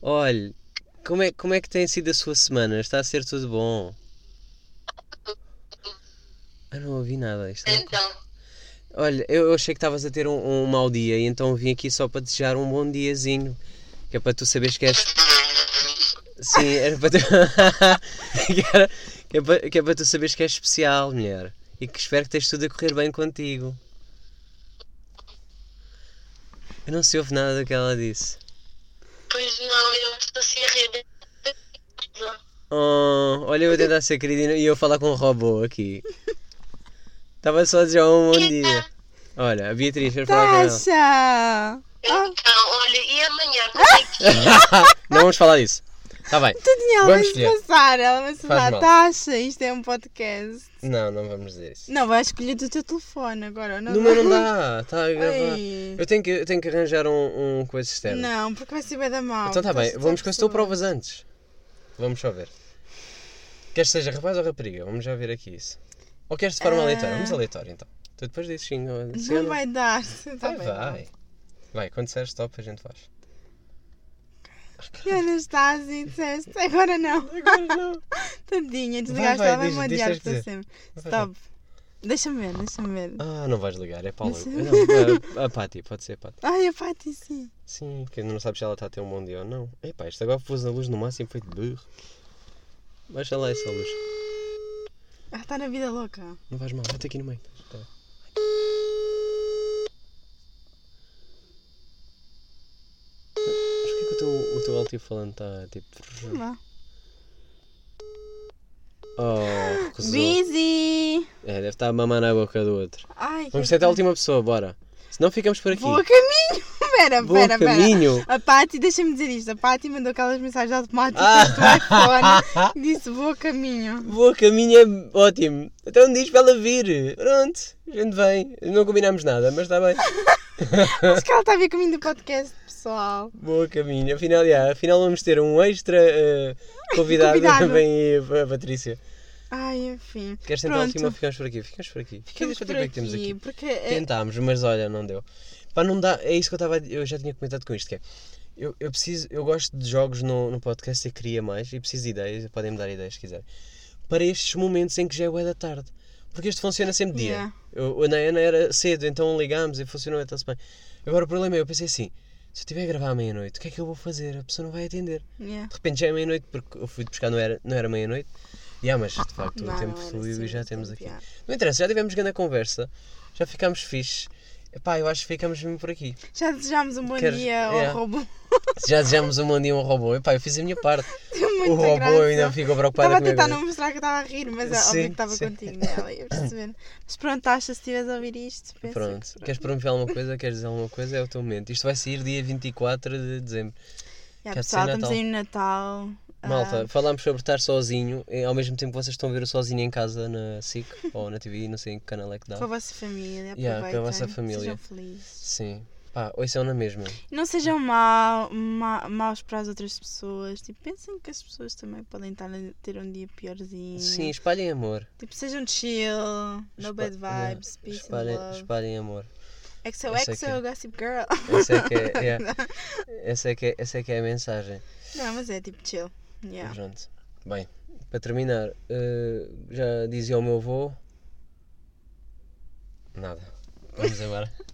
[SPEAKER 1] Olhe, como é, como é que tem sido a sua semana? Está a ser tudo bom? Ah, não ouvi nada. Isto é...
[SPEAKER 6] Então,
[SPEAKER 1] Olha, eu eu achei que estavas a ter um, um mau dia e então vim aqui só para desejar um bom diazinho. Que é para tu saberes que és. Sim, era para tu. que, era- que é para, que é para tu saberes que és especial, mulher. E que espero que esteja tudo a correr bem contigo. Eu não se ouve nada do que ela disse.
[SPEAKER 6] pois não, eu estou assim a rir.
[SPEAKER 1] Oh, olha, eu a tentar ser querida e eu falar com um robô aqui. Estava só a dizer um bom dia. Olha, a Beatriz, quero falar com ela.
[SPEAKER 3] Tasha!
[SPEAKER 6] Então, olha, e amanhã, como é que é?
[SPEAKER 1] Não vamos falar disso. Está bem.
[SPEAKER 3] Tudinho, ela
[SPEAKER 1] Vamos escolher.
[SPEAKER 3] passar. Ela
[SPEAKER 1] Faz
[SPEAKER 3] falar.
[SPEAKER 1] mal.
[SPEAKER 3] Tasha, isto é um podcast.
[SPEAKER 1] Não, não vamos dizer isso.
[SPEAKER 3] Não, vai escolher do teu telefone agora. Não
[SPEAKER 1] meu não dá, está a gravar. Eu tenho que, eu tenho que arranjar um, um coisa externo.
[SPEAKER 3] Não, porque vai ser bem da mal.
[SPEAKER 1] Então está bem, vamos com as tuas provas antes. Vamos só ver. Queres que seja rapaz ou rapariga? Vamos já ver aqui isso. Ou queres de forma
[SPEAKER 3] Ah.
[SPEAKER 1] aleatória? Vamos aleatório então. Tu depois dizes sim
[SPEAKER 3] Não vai dar. Tá
[SPEAKER 1] Vai,
[SPEAKER 3] bem,
[SPEAKER 1] vai. Vai, quando disseres stop a gente faz.
[SPEAKER 3] E a Anastasia, disseste. Agora não.
[SPEAKER 1] Agora não.
[SPEAKER 3] Tadinha, desligaste.
[SPEAKER 1] vai,
[SPEAKER 3] ela vai
[SPEAKER 1] diz-
[SPEAKER 3] me
[SPEAKER 1] diz,
[SPEAKER 3] odiar
[SPEAKER 1] que
[SPEAKER 3] para sempre. Stop. Deixa-me ver, deixa-me ver.
[SPEAKER 1] Ah, não vais ligar, é Paulo. Não, a, a Pati, pode ser a Pati.
[SPEAKER 3] Ai, a Pati, sim.
[SPEAKER 1] Sim, que não sabes se ela está a ter um bom dia ou não. Epá, isto agora pôs a luz no máximo foi de burro. Baixa lá essa luz.
[SPEAKER 3] Ela está na vida louca.
[SPEAKER 1] Não vais mal, mete aqui no meio. Tá. Mas porquê que o teu, o altifalante está tipo.
[SPEAKER 3] Vamos lá.
[SPEAKER 1] Oh, recusou.
[SPEAKER 3] Busy!
[SPEAKER 1] É, deve estar a mamar na boca do outro.
[SPEAKER 3] Ai,
[SPEAKER 1] Vamos
[SPEAKER 3] que
[SPEAKER 1] tentar a última pessoa, bora. Senão ficamos por aqui.
[SPEAKER 3] Vou a caminho! Pera,
[SPEAKER 1] Vou
[SPEAKER 3] pera,
[SPEAKER 1] a
[SPEAKER 3] pera.
[SPEAKER 1] caminho.
[SPEAKER 3] A Pati, deixa-me dizer isto. A Pati mandou aquelas mensagens automáticas
[SPEAKER 1] Ah.
[SPEAKER 3] do iPhone. Disse vou a caminho.
[SPEAKER 1] Vou a caminho é ótimo. Então diz para ela vir. Pronto, a gente vem. Não combinamos nada, mas está bem.
[SPEAKER 3] Acho que ela está a ver caminho do podcast, pessoal.
[SPEAKER 1] Boa caminho. Afinal, já, afinal vamos ter um extra eh, convidado,
[SPEAKER 3] Convidado.
[SPEAKER 1] também aí, a Patrícia.
[SPEAKER 3] Ai, enfim.
[SPEAKER 1] Queres tentar a
[SPEAKER 3] Pronto.
[SPEAKER 1] última? Ficamos por aqui. Ficamos por aqui.
[SPEAKER 3] Ficamos por
[SPEAKER 1] tempo é que temos
[SPEAKER 3] aqui,
[SPEAKER 1] aqui?
[SPEAKER 3] porque é-
[SPEAKER 1] Tentámos, mas olha, não deu. Pá, não dá. É isso que eu estava. a- Eu já tinha comentado com isto, que é. Eu, eu preciso. Eu gosto de jogos no, no podcast e queria mais e preciso de ideias. Podem-me dar ideias se quiserem. Para estes momentos em que já é bué da tarde. Porque isto funciona sempre dia.
[SPEAKER 3] Yeah.
[SPEAKER 1] Eu, na Ana era cedo, então ligámos e funcionou está-se bem. Agora o problema é, eu pensei assim: se eu estiver a gravar à meia-noite, o que é que eu vou fazer? A pessoa não vai atender.
[SPEAKER 3] Yeah.
[SPEAKER 1] De repente já é meia-noite, porque eu fui buscar, não era, não era meia-noite. E ah, mas de facto
[SPEAKER 3] Não,
[SPEAKER 1] o tempo fluiu e já temos aqui.
[SPEAKER 3] yeah.
[SPEAKER 1] Não interessa, já tivemos grande conversa, já ficámos fixe. Epá, eu acho que ficamos mesmo por aqui.
[SPEAKER 3] Já desejámos um bom
[SPEAKER 1] Queres-
[SPEAKER 3] dia ao
[SPEAKER 1] é.
[SPEAKER 3] robô.
[SPEAKER 1] Já desejamos um bom dia a um robô. Epá, eu fiz a minha parte. O robô
[SPEAKER 3] graça.
[SPEAKER 1] ainda ficou preocupado
[SPEAKER 3] Estava a
[SPEAKER 1] comigo.
[SPEAKER 3] tentar não mostrar que estava a rir, mas é
[SPEAKER 1] Sim,
[SPEAKER 3] óbvio que estava
[SPEAKER 1] sim.
[SPEAKER 3] contigo nela, ia perceber. Mas pronto, acha se estiveres a ouvir isto,
[SPEAKER 1] Pronto.
[SPEAKER 3] que
[SPEAKER 1] Queres promover alguma coisa? Queres dizer alguma coisa? É o teu momento. Isto vai sair dia 24 de dezembro. Quer
[SPEAKER 3] pessoal, estamos aí no Natal.
[SPEAKER 1] Malta,
[SPEAKER 3] Ah,
[SPEAKER 1] falámos sobre estar sozinho, e ao mesmo tempo vocês estão a ver o sozinho em casa na SIC ou na TV, não sei em que canal é que dá.
[SPEAKER 3] com a vossa família,
[SPEAKER 1] Yeah, com a vossa família.
[SPEAKER 3] Sejam felizes.
[SPEAKER 1] Sim. Pá, ouçam na mesma.
[SPEAKER 3] Não sejam mau, ma- maus para as outras pessoas. Tipo, pensem que as pessoas também podem estar a ter um dia piorzinho.
[SPEAKER 1] Sim, espalhem amor.
[SPEAKER 3] Tipo, sejam chill, no
[SPEAKER 1] Espa-
[SPEAKER 3] bad
[SPEAKER 1] yeah,
[SPEAKER 3] vibes, peace
[SPEAKER 1] espalhem,
[SPEAKER 3] and love.
[SPEAKER 1] espalhem amor.
[SPEAKER 3] XOXO,
[SPEAKER 1] essa é que é.
[SPEAKER 3] Gossip Girl.
[SPEAKER 1] Essa é que é, yeah. essa é, que é, essa é, que é a mensagem.
[SPEAKER 3] Não, mas é tipo chill. Yeah.
[SPEAKER 1] Pronto. Bem, para terminar, eh, já dizia ao meu avô. Nada. Vamos embora.